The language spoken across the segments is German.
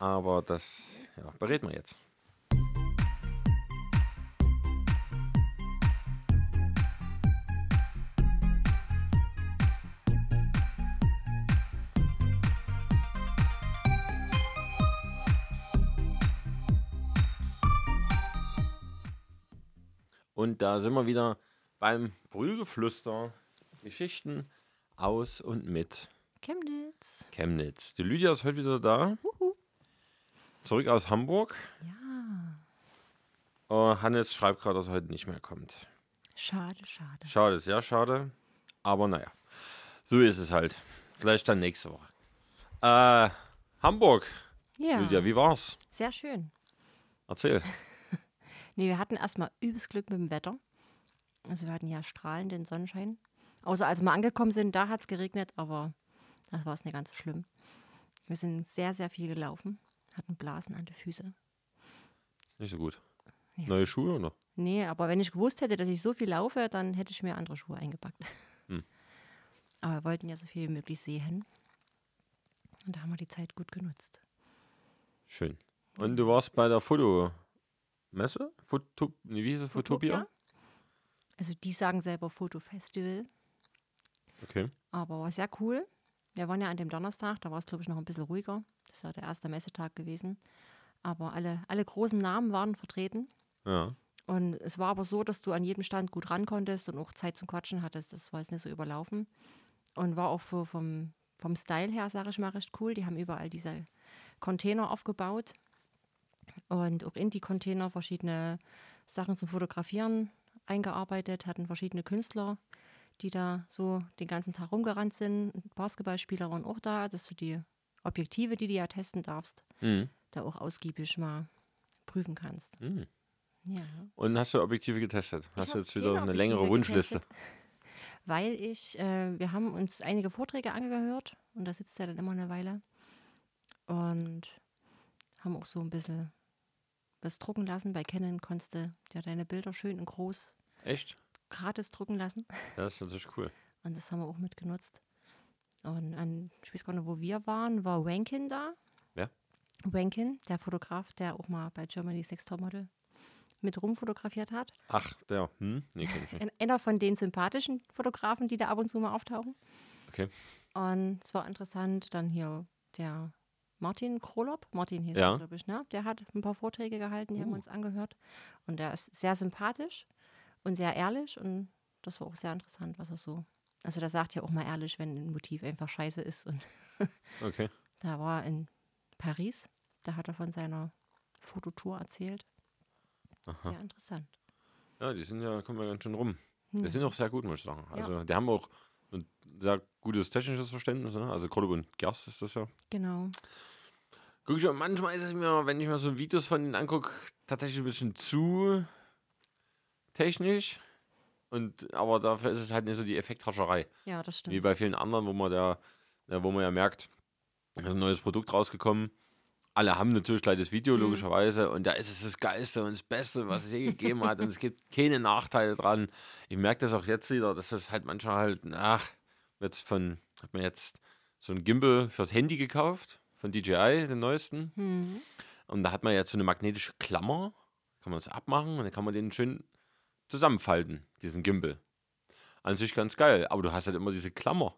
Aber das ja, bereden wir jetzt. Und da sind wir wieder beim Brühlgeflüster. Geschichten aus und mit Chemnitz. Chemnitz. Die Lydia ist heute wieder da. Zurück aus Hamburg. Ja. Oh, Hannes schreibt gerade, dass er heute nicht mehr kommt. Schade, schade. Schade, sehr schade. Aber naja, so ist es halt. Vielleicht dann nächste Woche. Äh, Hamburg. Ja. Lydia, wie war's? Sehr schön. Erzähl. Nee, wir hatten erstmal übelst Glück mit dem Wetter. Also wir hatten ja strahlenden Sonnenschein. Außer als wir angekommen sind, da hat es geregnet, aber das war es nicht ganz so schlimm. Wir sind sehr, sehr viel gelaufen, hatten Blasen an den Füßen. Nicht so gut. Ja. Neue Schuhe oder? Nee, aber wenn ich gewusst hätte, dass ich so viel laufe, dann hätte ich mir andere Schuhe eingepackt. Hm. Aber wir wollten ja so viel wie möglich sehen. Und da haben wir die Zeit gut genutzt. Schön. Und du warst bei der Fotomesse? Foto, wie hieß es? Fotopia? Also die sagen selber Fotofestival, Okay. aber war sehr cool. Wir waren ja an dem Donnerstag, da war es glaube ich noch ein bisschen ruhiger. Das war der erste Messetag gewesen. Aber alle, alle großen Namen waren vertreten. Ja. Und es war aber so, dass du an jedem Stand gut ran konntest und auch Zeit zum Quatschen hattest. Das war jetzt nicht so überlaufen. Und war auch so vom, vom Style her, sage ich mal, recht cool. Die haben überall diese Container aufgebaut und auch in die Container verschiedene Sachen zum Fotografieren eingearbeitet, hatten verschiedene Künstler, die da so den ganzen Tag rumgerannt sind. Basketballspieler waren auch da, dass du die Objektive, die du ja testen darfst, Mhm. da auch ausgiebig mal prüfen kannst. Mhm. Ja. Und hast du Objektive getestet? Hast Ich du jetzt wieder eine längere Objektive Wunschliste? getestet, Weil ich, äh, wir haben uns einige Vorträge angehört und da sitzt ja dann immer eine Weile. Und haben auch so ein bisschen was drucken lassen. Bei Canon konntest du ja deine Bilder schön und groß Echt? gratis drucken lassen. Das ist natürlich cool. Und das haben wir auch mitgenutzt. Und an, ich weiß gar nicht, wo wir waren, war Wankin da. Wer? Wankin, der Fotograf, der auch mal bei Germany's Next Topmodel mit rumfotografiert hat. Ach, der. Hm? Nee, kenn ich nicht. Ein- Einer von den sympathischen Fotografen, die da ab und zu mal auftauchen. Okay. Und es war interessant, dann hier der Martin Krolop, Martin hieß Ja. er, glaube ich, ne? Der hat ein paar Vorträge gehalten, die haben wir uns angehört. Und der ist sehr sympathisch und sehr ehrlich und das war auch sehr interessant, was er so. Also der sagt ja auch mal ehrlich, wenn ein Motiv einfach scheiße ist. Und Okay. da war er in Paris, da hat er von seiner Fototour erzählt. Sehr interessant. Ja, die sind ja, kommen ja ganz schön rum. Die Hm. sind auch sehr gut, muss ich sagen. Also, die haben auch ein sehr gutes technisches Verständnis. Ne? Also, Krolop und Gerst ist das ja. Genau. Guck ich, mal, manchmal ist es mir, wenn ich mir so Videos von denen angucke, tatsächlich ein bisschen zu technisch. Und, aber dafür ist es halt nicht so die Effekthascherei. Ja, das Wie stimmt. bei vielen anderen, wo man, da, ja, wo man ja merkt, da ist ein neues Produkt rausgekommen. Alle haben natürlich gleich das Video, logischerweise. Und da ist es das Geilste und das Beste, was es je gegeben hat. Und es gibt keine Nachteile dran. Ich merke das auch jetzt wieder, dass das halt manchmal halt, ach, jetzt von, hat man jetzt so ein Gimbal fürs Handy gekauft, von DJI, den neuesten. Hm. Und da hat man jetzt so eine magnetische Klammer, kann man das abmachen und dann kann man den schön zusammenfalten, diesen Gimbal. An sich ganz geil, aber du hast halt immer diese Klammer.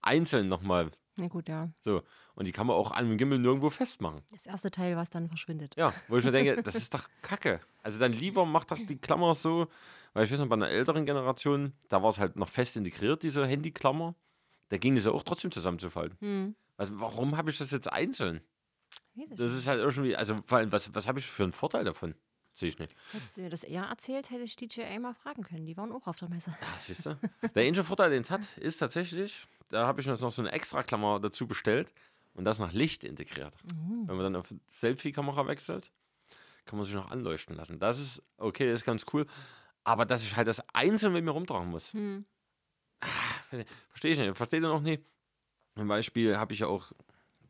Einzeln nochmal. Na gut, ja. So. Und die kann man auch an dem Gimbal nirgendwo festmachen. Das erste Teil, was dann verschwindet. Ja, wo ich mir denke, das ist doch Kacke. Also dann lieber macht doch die Klammer so, weil ich weiß noch, bei einer älteren Generation, da war es halt noch fest integriert, diese Handyklammer. Da ging es ja auch trotzdem zusammenzufalten. Hm. Also warum habe ich das jetzt einzeln? Das ist halt irgendwie, also vor allem, was, was habe ich für einen Vorteil davon? Sehe ich nicht. Hättest du mir das eher erzählt, hätte ich DJI mal fragen können. Die waren auch auf der Messe. Ja, siehst du? Der einzige Vorteil, den es hat, ist tatsächlich, da habe ich jetzt noch so eine Extra-Klammer dazu bestellt und das nach Licht integriert. Wenn man dann auf Selfie-Kamera wechselt, kann man sich noch anleuchten lassen. Das ist okay, das ist ganz cool. Aber dass ich halt das einzeln mit mir rumtragen muss, Hm. verstehe ich nicht. Verstehe ich noch nicht. Zum Beispiel habe ich ja auch,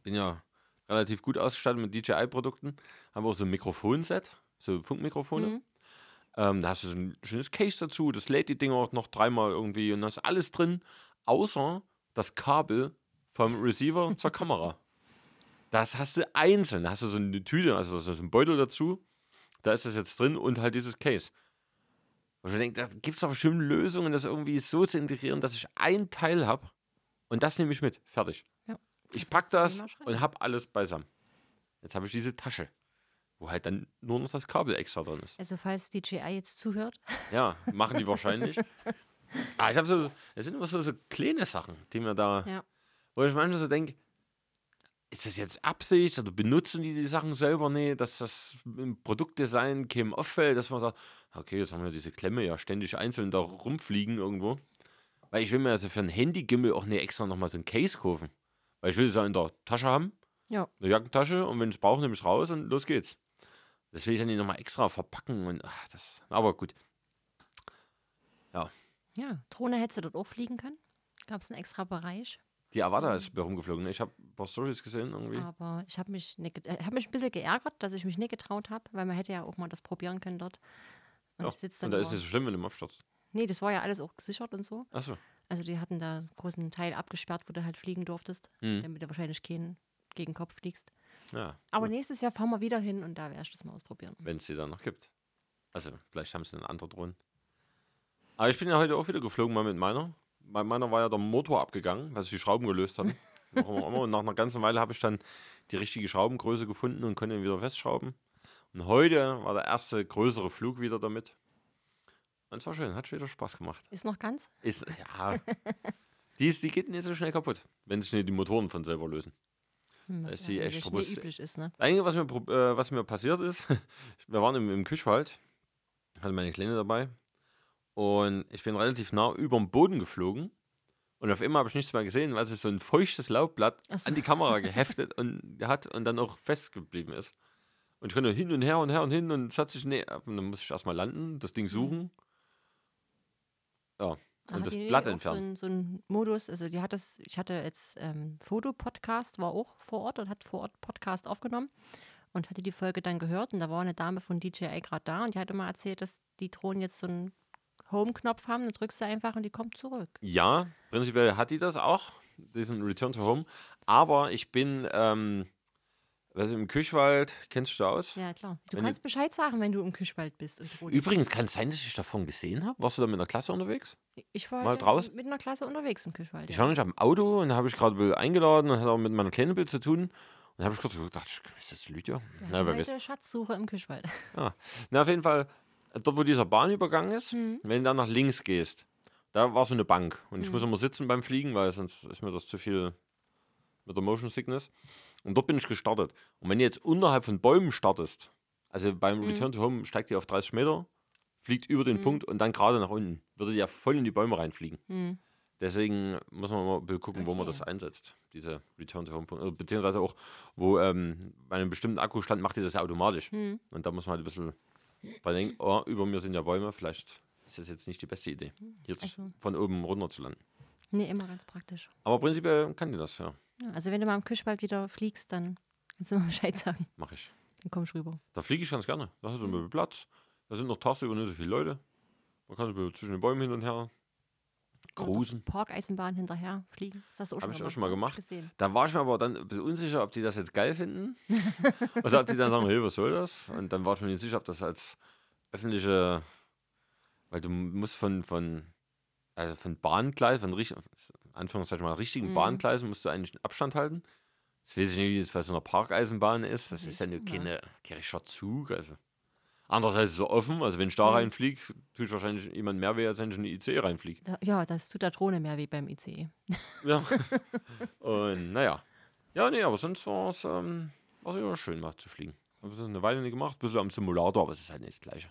bin ja relativ gut ausgestattet mit DJI-Produkten, habe auch so ein Mikrofonset, so Funkmikrofone. Mhm. Ähm, da hast du so ein schönes Case dazu, das lädt die Dinger auch noch dreimal irgendwie und da ist alles drin, außer das Kabel vom Receiver zur Kamera. Das hast du einzeln. Da hast du so eine Tüte, also so ein Beutel dazu. Da ist das jetzt drin und halt dieses Case. Und ich denke, da gibt es doch bestimmt Lösungen, das irgendwie so zu integrieren, dass ich ein Teil habe und das nehme ich mit. Fertig. Ja, Ich das pack musst du das und habe alles beisammen. Jetzt habe ich diese Tasche, wo halt dann nur noch das Kabel extra drin ist. Also falls DJI jetzt zuhört, Ja, machen die wahrscheinlich. Ah, ich habe so, es sind immer so, so kleine Sachen, die mir da, ja. wo ich manchmal so denke, ist das jetzt Absicht oder benutzen die die Sachen selber nicht, dass das im Produktdesign keinem auffällt, dass man sagt, okay, jetzt haben wir diese Klemme ja ständig einzeln da rumfliegen irgendwo. Weil ich will mir also für ein Handygimmel auch nicht extra nochmal so ein Case kaufen. Weil ich will es ja in der Tasche haben, Ja. eine Jackentasche und wenn ich es brauche, nehme ich es raus und los geht's. Das will ich dann nicht nochmal extra verpacken und ach, das, aber gut. Ja, Drohne hättest du dort auch fliegen können. Gab es einen extra Bereich. Die Avada ist bei rumgeflogen. Ich habe ein paar Stories gesehen irgendwie. Aber ich habe mich, nicht äh, hab mich ein bisschen geärgert, dass ich mich nicht getraut habe, weil man hätte ja auch mal das probieren können dort. Und Ja, und da ist es so schlimm, wenn du abstürzt. Nee, das war ja alles auch gesichert und so. Achso. Also die hatten da einen großen Teil abgesperrt, wo du halt fliegen durftest, Hm. damit du wahrscheinlich keinen gegen den Kopf fliegst. Ja, Aber nächstes Jahr fahren wir wieder hin und da werde ich das mal ausprobieren. wenn es die dann noch gibt. Also, vielleicht haben sie einen anderen Drohnen. Aber ich bin ja heute auch wieder geflogen, mal mit meiner. Bei meiner war ja der Motor abgegangen, weil sich die Schrauben gelöst immer. Und nach einer ganzen Weile habe ich dann die richtige Schraubengröße gefunden und konnte ihn wieder festschrauben. Und heute war der erste größere Flug wieder damit. Und es war schön, hat wieder Spaß gemacht. Ist noch ganz? Ist, ja. die, ist, die geht nicht so schnell kaputt, wenn sich nicht die Motoren von selber lösen. Hm, was ist ja robust. nicht üblich ist, ne? Das Einzige, was mir, äh, was mir passiert ist, wir waren im, im Küchwald, hatte meine Kleine dabei und ich bin relativ nah über dem Boden geflogen und auf einmal habe ich nichts mehr gesehen, weil sich so ein feuchtes Laubblatt so. an die Kamera geheftet und hat und dann auch festgeblieben ist. Und ich konnte hin und her und her und hin und es hat sich, nee, dann musste ich erstmal landen, das Ding suchen. Ja, und hat das die Blatt entfernen. So ein, so Modus, also die hat das, ich hatte jetzt ähm, Fotopodcast, war auch vor Ort und hat vor Ort Podcast aufgenommen und hatte die Folge dann gehört und da war eine Dame von DJI gerade da und die hat immer erzählt, dass die Drohnen jetzt so einen Home-Knopf haben, dann drückst du einfach und die kommt zurück. Ja, prinzipiell hat die das auch, diesen Return to Home. Aber ich bin, ähm, also im Küchwald, kennst du aus? Ja, klar. Du Wenn kannst Bescheid sagen, wenn du im Küchwald bist Übrigens, kann es sein, dass ich davon gesehen habe? Warst du da mit einer Klasse unterwegs? Ich war mal ja draußen? mit einer Klasse unterwegs im Küchwald. Ich ja. war nicht am Auto und da habe ich gerade eingeladen und hatte auch mit meiner kleinen Bild zu tun. Und da habe ich kurz gedacht, ist das Lydia? Wir Na, wer weiß. Schatzsuche im Küchwald. Na, auf jeden Fall, dort wo dieser Bahnübergang ist, Mhm. wenn du dann nach links gehst, da war so eine Bank. Und ich muss immer sitzen beim Fliegen, weil sonst ist mir das zu viel mit der Motion Sickness. Und dort bin ich gestartet. Und wenn du jetzt unterhalb von Bäumen startest, also beim Mhm. Return to Home steigt die auf 30 Meter, fliegt über den Punkt und dann gerade nach unten, würde ja voll in die Bäume reinfliegen. Hm. Deswegen muss man mal gucken, wo man Okay. das einsetzt, diese Return to Home. Fun- äh, Beziehungsweise auch, wo ähm, bei einem bestimmten Akkustand macht die das ja automatisch. Hm. Und da muss man halt ein bisschen dran denken, oh, über mir sind ja Bäume, vielleicht ist das jetzt nicht die beste Idee, jetzt Also- von oben runter zu landen. Nee, immer ganz praktisch. Aber prinzipiell kann die das, Ja, also wenn du mal im Küchwald wieder fliegst, dann kannst du mal Bescheid sagen. mache ich. Dann kommst du rüber. Da fliege ich ganz gerne. Da hast du Mhm. ein bisschen Platz. Da sind noch tagsüber nicht so viele Leute. Man kann zwischen den Bäumen hin und her cruisen. Parkeisenbahn hinterher fliegen. Das hast du auch Hab schon ich auch schon mal ich gemacht. Gesehen. Da war ich mir aber dann ein bisschen unsicher, ob die das jetzt geil finden. oder ob die dann sagen, hey, was soll das? Und dann war ich mir nicht sicher, ob das als öffentliche, weil du musst von, von, also von Bahngleis, von richt- Anführungszeichen mal richtigen Mhm. Bahngleisen musst du eigentlich einen Abstand halten. Jetzt weiß ich nicht, wie das bei so einer Parkeisenbahn ist. Das ist ja nur keine, kein Zug. Also. Andererseits ist es so offen, also wenn ich da Mhm. reinfliege, tue ich wahrscheinlich jemand mehr weh, als wenn ich in die IC reinfliege. Da, ja, das tut der Drohne mehr wie beim ICE. Ja. Und naja. Ja, nee, aber sonst war es ähm, war's immer schön, mal zu fliegen. Habe es eine Weile nicht gemacht, bisschen am Simulator, aber es ist halt nicht das Gleiche.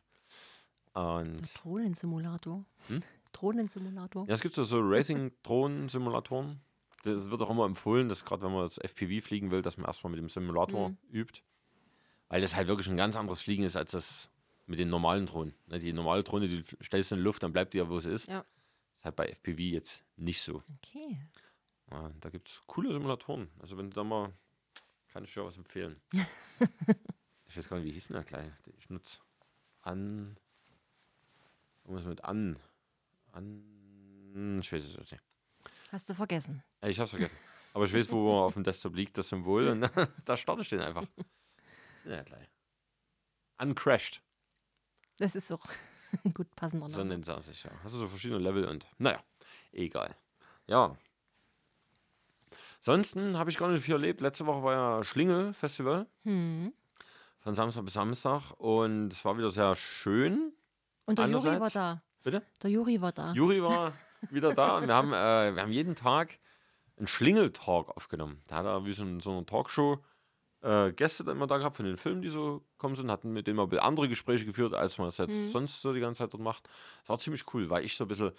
Und Der Drohnensimulator. Hm? Drohnensimulator. ja, es gibt so, so Racing-Drohnen-Simulatoren. Das wird auch immer empfohlen, dass gerade wenn man das FPV fliegen will, dass man erstmal mit dem Simulator Mhm. übt. Weil das halt wirklich ein ganz anderes Fliegen ist als das mit den normalen Drohnen. Ne, Die normale Drohne, die stellst du in die Luft, dann bleibt die ja, wo sie ist. Ja. ist halt bei FPV jetzt nicht so. Okay. Ja, da gibt es coole Simulatoren. Also wenn du da mal, kann ich dir was empfehlen. ich weiß gar nicht, wie hieß denn der gleich? den Ich nutze an. Irgendwas mit an. An. Ich weiß es nicht. Hast du vergessen. Äh, Ich hab's vergessen. Aber ich weiß, wo auf dem Desktop liegt, das Symbol. Und da starte ich den einfach. Ja, gleich. Uncrashed. Das ist auch gut passender So Name. nennt er sich, ja. Hast du so verschiedene Level und naja, egal. Ja. Ansonsten habe ich gar nicht viel erlebt. Letzte Woche war ja Schlingel-Festival. Hm. Von Samstag bis Samstag. Und es war wieder sehr schön. Und der Juri war da. Bitte? Der Juri war da. Juri war wieder da und wir haben, äh, wir haben jeden Tag einen Schlingel-Talk aufgenommen. Da hat er wie so, ein, so eine Talkshow äh, Gäste dann immer da gehabt von den Filmen, die so gekommen sind, hatten mit denen mal ein bisschen andere Gespräche geführt, als man es jetzt Mhm. sonst so die ganze Zeit dort macht. Das war ziemlich cool, weil ich so ein bisschen,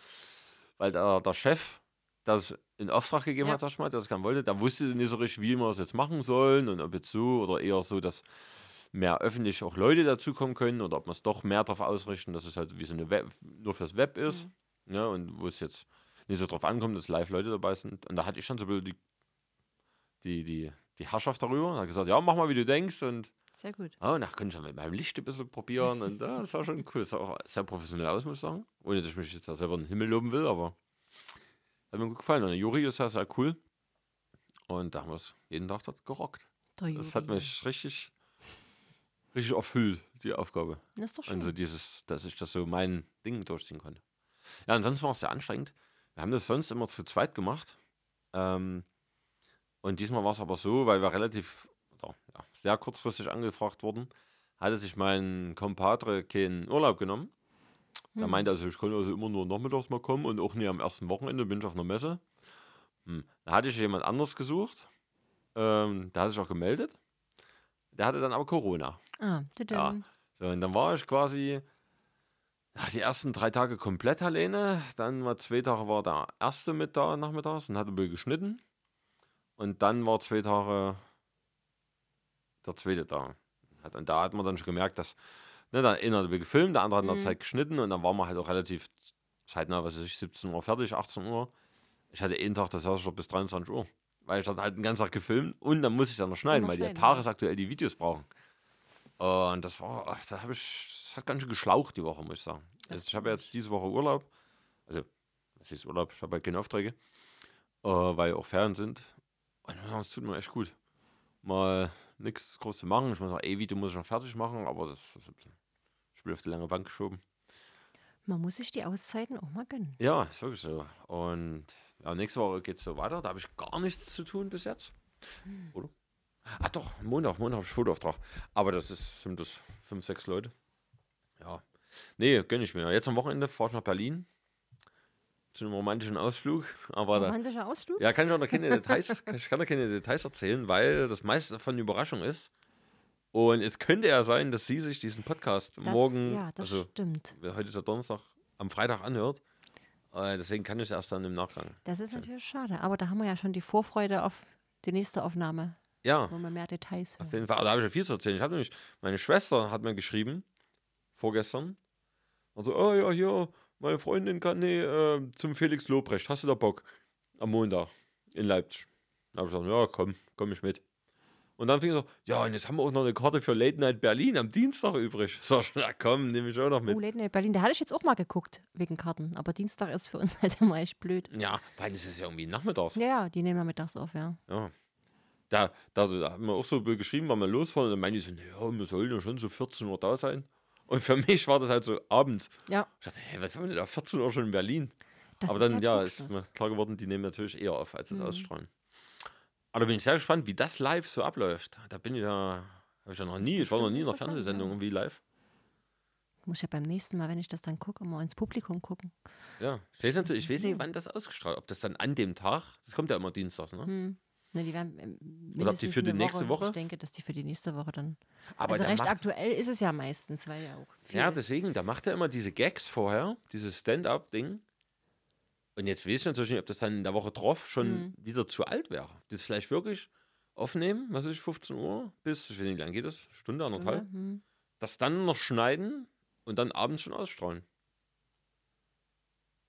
weil der, der Chef das in Auftrag gegeben Ja. hat, sag ich mal, der das gerne wollte, der wusste nicht so richtig, wie wir es jetzt machen sollen und ob jetzt so oder eher so, dass mehr öffentlich auch Leute dazukommen können oder ob wir es doch mehr darauf ausrichten, dass es halt wie so eine Web, nur fürs Web ist. Ja, und wo es jetzt nicht so drauf ankommt, dass live Leute dabei sind. Und da hatte ich schon so ein bisschen die, die, die, die Herrschaft darüber. Und hat gesagt, ja, mach mal, wie du denkst. Und Sehr gut. oh, und da konnte ich dann mit meinem Licht ein bisschen probieren. Und ja, das war schon cool. Das sah auch sehr professionell aus, muss ich sagen. Ohne dass ich mich jetzt da selber in den Himmel loben will, aber hat mir gut gefallen. Und der Juri ist ja sehr cool. Und da haben wir es jeden Tag dort gerockt. Das hat mich richtig, richtig erfüllt, die Aufgabe. Das ist doch schön. Also dieses, dass ich das so mein Ding durchziehen konnte. Ja, ansonsten war es sehr anstrengend. Wir haben das sonst immer zu zweit gemacht. Ähm, und diesmal war es aber so, weil wir relativ ja, sehr kurzfristig angefragt wurden, hatte sich mein Kompadre keinen Urlaub genommen. Er Hm. meinte also, ich kann also immer nur nachmittags mal kommen und auch nie am ersten Wochenende bin ich auf einer Messe. Hm. Da hatte ich jemand anderes gesucht. Ähm, der hat sich auch gemeldet. Der hatte dann aber Corona. Ah, tüdüm. So, und dann war ich quasi ja, die ersten drei Tage komplett alleine. Dann war zwei Tage war der erste mit da nachmittags und hat ein bisschen geschnitten. Und dann war zwei Tage der zweite da. Und da hat man dann schon gemerkt, dass ne, der eine hat ein bisschen gefilmt, der andere hat in der Mhm. Zeit geschnitten und dann waren wir halt auch relativ zeitnah, was weiß ich, 17 Uhr fertig, 18 Uhr. Ich hatte einen Tag, das schon bis 23 Uhr. Weil ich hatte halt den ganzen Tag gefilmt und dann muss ich dann noch schneiden, noch weil die schneiden, tagesaktuell die Videos brauchen. Und das war, da habe ich, das hat ganz schön geschlaucht die Woche, muss ich sagen. Das Also ich habe jetzt diese Woche Urlaub. Also, was ist Urlaub? Ich habe halt keine Aufträge, äh, weil auch Ferien sind. Und das tut mir echt gut. Mal nichts groß zu machen. Ich muss sagen, ey, Video muss ich noch fertig machen, aber das bisschen, ich bin auf die lange Bank geschoben. Man muss sich die Auszeiten auch mal gönnen. Ja, ist wirklich so. Und ja, nächste Woche geht es so weiter. Da habe ich gar nichts zu tun bis jetzt. Oder? Ah, doch, Montag, Montag habe ich Fotoauftrag. Aber das ist, sind das fünf, sechs Leute. Ja. Nee, gönn ich mir. Jetzt am Wochenende fahre ich nach Berlin. Zu einem romantischen Ausflug. Aber Romantischer Ausflug? ja, kann ich auch noch keine Details, ich kann noch keine Details erzählen, weil das meiste davon eine Überraschung ist. Und es könnte ja sein, dass sie sich diesen Podcast Das, morgen, Ja, das also stimmt. heute ist ja Donnerstag, am Freitag anhört. Äh, deswegen kann ich erst dann im Nachgang. Das ist natürlich schade. Aber da haben wir ja schon die Vorfreude auf die nächste Aufnahme, Ja, wo wir mehr Details hören. auf jeden Fall. Aber Da habe ich ja viel zu erzählen. Ich habe nämlich, meine Schwester hat mir geschrieben, vorgestern, also, oh ja, hier, meine Freundin kann nee, äh, zum Felix Lobrecht. Hast du da Bock? Am Montag in Leipzig. Da habe ich gesagt, ja, komm, komm ich mit. Und dann fing er so, ja, und jetzt haben wir auch noch eine Karte für Late Night Berlin am Dienstag übrig. Ich, na komm, nehme ich auch noch mit. Oh, Late Night Berlin, da hatte ich jetzt auch mal geguckt, wegen Karten. Aber Dienstag ist für uns halt immer echt blöd. Ja, weil es ist ja irgendwie nachmittags. Ja, ja, die nehmen wir mittags auf, ja. Ja. Da, da, da haben wir auch so geschrieben, wann wir losfahren. Und dann meinte ich so, ja, wir sollen ja schon so 14 Uhr da sein. Und für mich war das halt so abends. Ja, Ich dachte, hey, was wollen wir denn da 14 Uhr schon in Berlin? das Aber dann, ja, ist mir klar geworden, die nehmen natürlich eher auf, als es Mhm. ausstrahlen. Aber da bin ich sehr gespannt, wie das live so abläuft. Da bin ich ja, habe ich ja noch nie, ich war noch nie in einer Fernsehsendung irgendwie live. Muss ja beim nächsten Mal, wenn ich das dann gucke, mal ins Publikum gucken. Ja, ich weiß, natürlich, ich weiß nicht, wann das ausgestrahlt Ob das dann an dem Tag, das kommt ja immer dienstags, ne? Hm. Ne, die werden ähm, Oder ob die für die nächste Woche? Ich denke, dass die für die nächste Woche dann. Aber also recht macht, aktuell ist es ja meistens, weil ja auch viel. Ja, deswegen, da macht er immer diese Gags vorher, dieses Stand-up-Ding. Und jetzt weiß ich natürlich nicht, ob das dann in der Woche drauf schon Mhm. wieder zu alt wäre. Das vielleicht wirklich aufnehmen, was weiß ich, 15 Uhr bis, ich weiß nicht, wie lange geht das? Stunde, anderthalb? Stunde, hm. Das dann noch schneiden und dann abends schon ausstrahlen.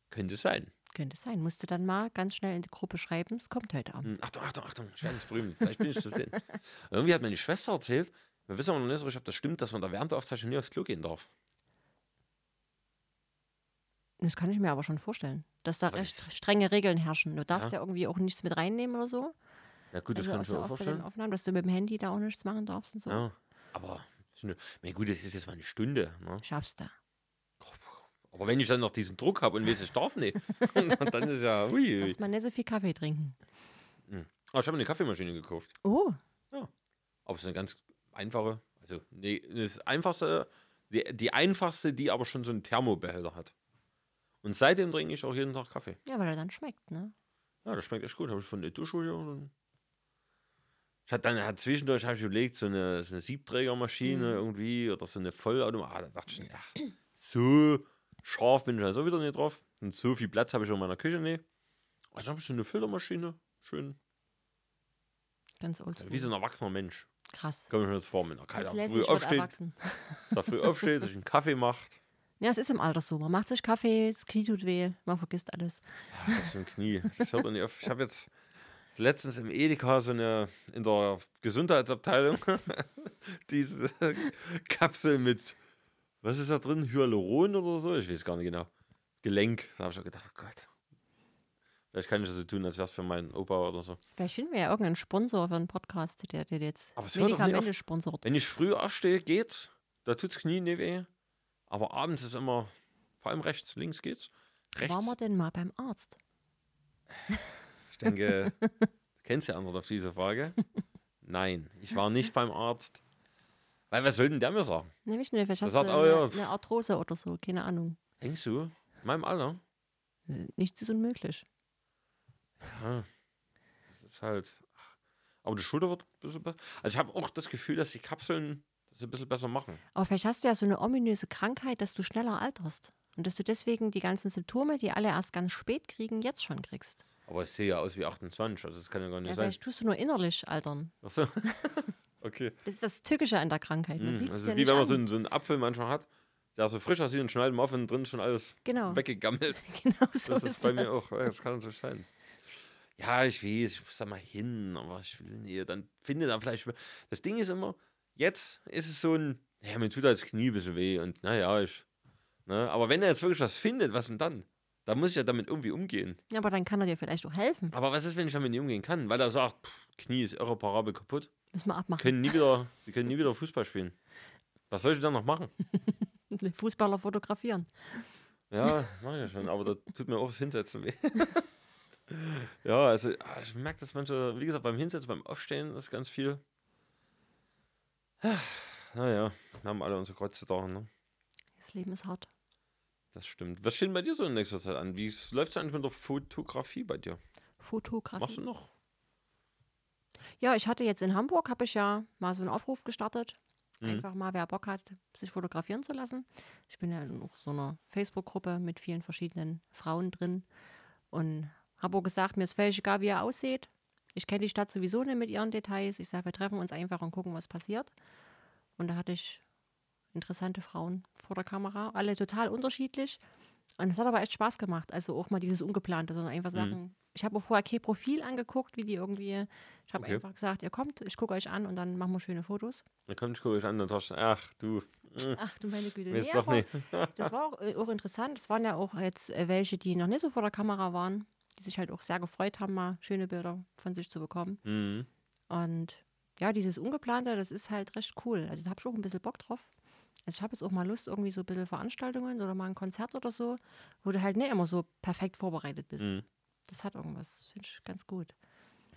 Könnte sein. Könnte sein. Musste dann mal ganz schnell in die Gruppe schreiben, es kommt heute Abend. Hm, Achtung, Achtung, Achtung, ich werde es berühmt. Vielleicht bin ich zu sehen. Irgendwie hat meine Schwester erzählt, wir wissen aber noch nicht so richtig, ob das stimmt, dass man da während der Aufzeichnung nie aufs Klo gehen darf. Das kann ich mir aber schon vorstellen, dass da Aber recht strenge Regeln herrschen. Du darfst Ja. ja. irgendwie auch nichts mit reinnehmen oder so. Ja, gut, das also kann auch ich mir auch oft bei den vorstellen. Aufnahmen, dass du mit dem Handy da auch nichts machen darfst und so. Ja, aber, na gut, das ist jetzt mal eine Stunde. Ne? Schaffst du. Aber wenn ich dann noch diesen Druck habe und weiß, ich darf nicht, dann ist ja, ui. Darfst mal nicht so viel Kaffee trinken. Ah, ich habe eine Kaffeemaschine gekauft. Oh, Aber es ist eine ganz einfache, also nee, das einfachste, die, die einfachste, die aber schon so einen Thermobehälter hat. Und seitdem trinke ich auch jeden Tag Kaffee. ja, weil er dann schmeckt, ne? Ja, das schmeckt echt gut. Habe ich von der Dusche dann ich hatte dann hat zwischendurch habe ich überlegt, so eine, so eine Siebträgermaschine irgendwie oder so eine Vollautomat. Ah, da dachte ich, ja, so scharf bin ich dann so wieder nicht drauf. Und so viel Platz habe ich in meiner Küche nicht. Also habe ich so eine Filtermaschine. Schön. Ganz oldschool. Wie so ein erwachsener Mensch. Krass. Kann ich mir jetzt vor, wenn er Ganz früh aufsteht, erwachsen. da früh aufsteht, sich einen Kaffee macht. Ja, es ist im Alter so. Man macht sich Kaffee, das Knie tut weh, man vergisst alles. Ja, das mit dem Knie. Das hört nicht auf. Ich habe jetzt letztens im Edeka so eine, in der Gesundheitsabteilung, diese Kapsel mit, was ist da drin? Hyaluron oder so? Ich weiß gar nicht genau. Gelenk. Da habe ich auch gedacht, oh Gott. Vielleicht kann ich das so tun, als wäre es für meinen Opa oder so. Vielleicht finden wir ja irgendeinen Sponsor für einen Podcast, der dir jetzt Medikamente sponsort. Wenn ich früh aufstehe, geht, da tut das Knie nicht weh. Aber abends ist immer, vor allem rechts, links geht's. Rechts. Waren wir denn mal beim Arzt? Ich denke, du kennst die Antwort auf diese Frage. Nein, ich war nicht beim Arzt. Weil was soll denn der mir sagen? Ne, ich nicht, vielleicht hast sagt, du eine, ja. eine Arthrose oder so, keine Ahnung. Denkst du? In meinem Alter? Nichts ist unmöglich. Ja, das ist halt. Aber die Schulter wird ein bisschen besser. Also ich habe auch das Gefühl, dass die Kapseln das ein bisschen besser machen. Aber vielleicht hast du ja so eine ominöse Krankheit, dass du schneller alterst. Und dass du deswegen die ganzen Symptome, die alle erst ganz spät kriegen, jetzt schon kriegst. Aber ich sehe ja aus wie 28, also das kann ja gar nicht Ja, sein. vielleicht tust du nur innerlich altern. Ach so. okay. Das ist das Tückische an der Krankheit. Man sieht Das ist ja wie wenn man an. so einen, so einen Apfel manchmal hat, der so frisch aussieht und schneidet auf und drin schon alles Genau, weggegammelt. genau so Das ist, ist bei mir das. auch. Ja, Das kann natürlich sein. Ja, ich weiß, ich muss da mal hin, aber ich will nicht. Dann finde da vielleicht. Das Ding ist immer, jetzt ist es so ein, ja, mir tut das Knie ein bisschen weh und naja, ich. Ne, aber wenn er jetzt wirklich was findet, was denn dann? Da muss ich ja damit irgendwie umgehen. Ja, aber dann kann er dir vielleicht auch helfen. Aber was ist, wenn ich damit nicht umgehen kann? Weil er sagt, pff, Knie ist irreparabel kaputt. Müssen wir abmachen. Können nie wieder, sie können nie wieder Fußball spielen. Was soll ich dann noch machen? Fußballer fotografieren. Ja, mach ich ja schon, aber da tut mir auch das Hinsetzen weh. ja, also ah, ich merke das manchmal, wie gesagt, beim Hinsetzen, beim Aufstehen ist ganz viel. Naja, wir haben alle unsere Kreuze da, ne? Das Leben ist hart. Das stimmt. Was steht denn bei dir so in nächster Zeit an? Wie läuft es eigentlich mit der Fotografie bei dir? Fotografie. Machst du noch? Ja, ich hatte jetzt in Hamburg, habe ich ja mal so einen Aufruf gestartet. Mhm. Einfach mal, wer Bock hat, sich fotografieren zu lassen. Ich bin ja in so einer Facebook-Gruppe mit vielen verschiedenen Frauen drin und habe auch gesagt, mir ist völlig egal, wie ihr aussieht. Ich kenne die Stadt sowieso nicht mit ihren Details. Ich sage, wir treffen uns einfach und gucken, was passiert. Und da hatte ich interessante Frauen vor der Kamera, alle total unterschiedlich. Und es hat aber echt Spaß gemacht. Also auch mal dieses Ungeplante, sondern einfach Mhm. Sachen. Ich habe auch vorher kein Profil angeguckt, wie die irgendwie. Ich habe Okay. einfach gesagt, ihr kommt, ich gucke euch an und dann machen wir schöne Fotos. Dann komm ich gucke ich an und sagst, ach du, Ach du meine Güte. Nee, doch nicht. das war auch, äh, auch interessant. Es waren ja auch jetzt äh, welche, die noch nicht so vor der Kamera waren, die sich halt auch sehr gefreut haben, mal schöne Bilder von sich zu bekommen. Mhm. Und ja, dieses Ungeplante, das ist halt recht cool. Also da habe ich auch ein bisschen Bock drauf. Also ich habe jetzt auch mal Lust, irgendwie so ein bisschen Veranstaltungen oder mal ein Konzert oder so, wo du halt nicht immer so perfekt vorbereitet bist. Mhm. Das hat irgendwas, finde ich ganz gut.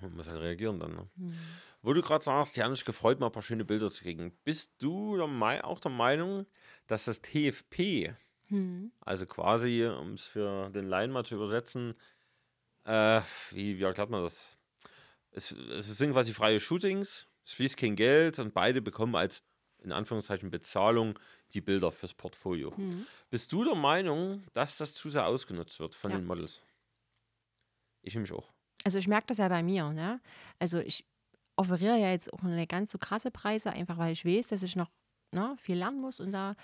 Man muss halt reagieren dann. Ne? Mhm. Wo du gerade sagst, die haben sich gefreut, mal ein paar schöne Bilder zu kriegen. Bist du auch der Meinung, dass das TFP, Hm. also quasi, um es für den Laien mal zu übersetzen, äh, wie, wie erklärt man das? Es, es sind quasi freie Shootings, es fließt kein Geld und beide bekommen als, in Anführungszeichen, Bezahlung die Bilder fürs Portfolio. Hm. Bist du der Meinung, dass das zu sehr ausgenutzt wird von Ja. den Models? Ich nämlich auch. Also ich merke das ja bei mir, ne? Also ich offeriere ja jetzt auch nicht ganz so krasse Preise, einfach weil ich weiß, dass ich noch ne, viel lernen muss und da.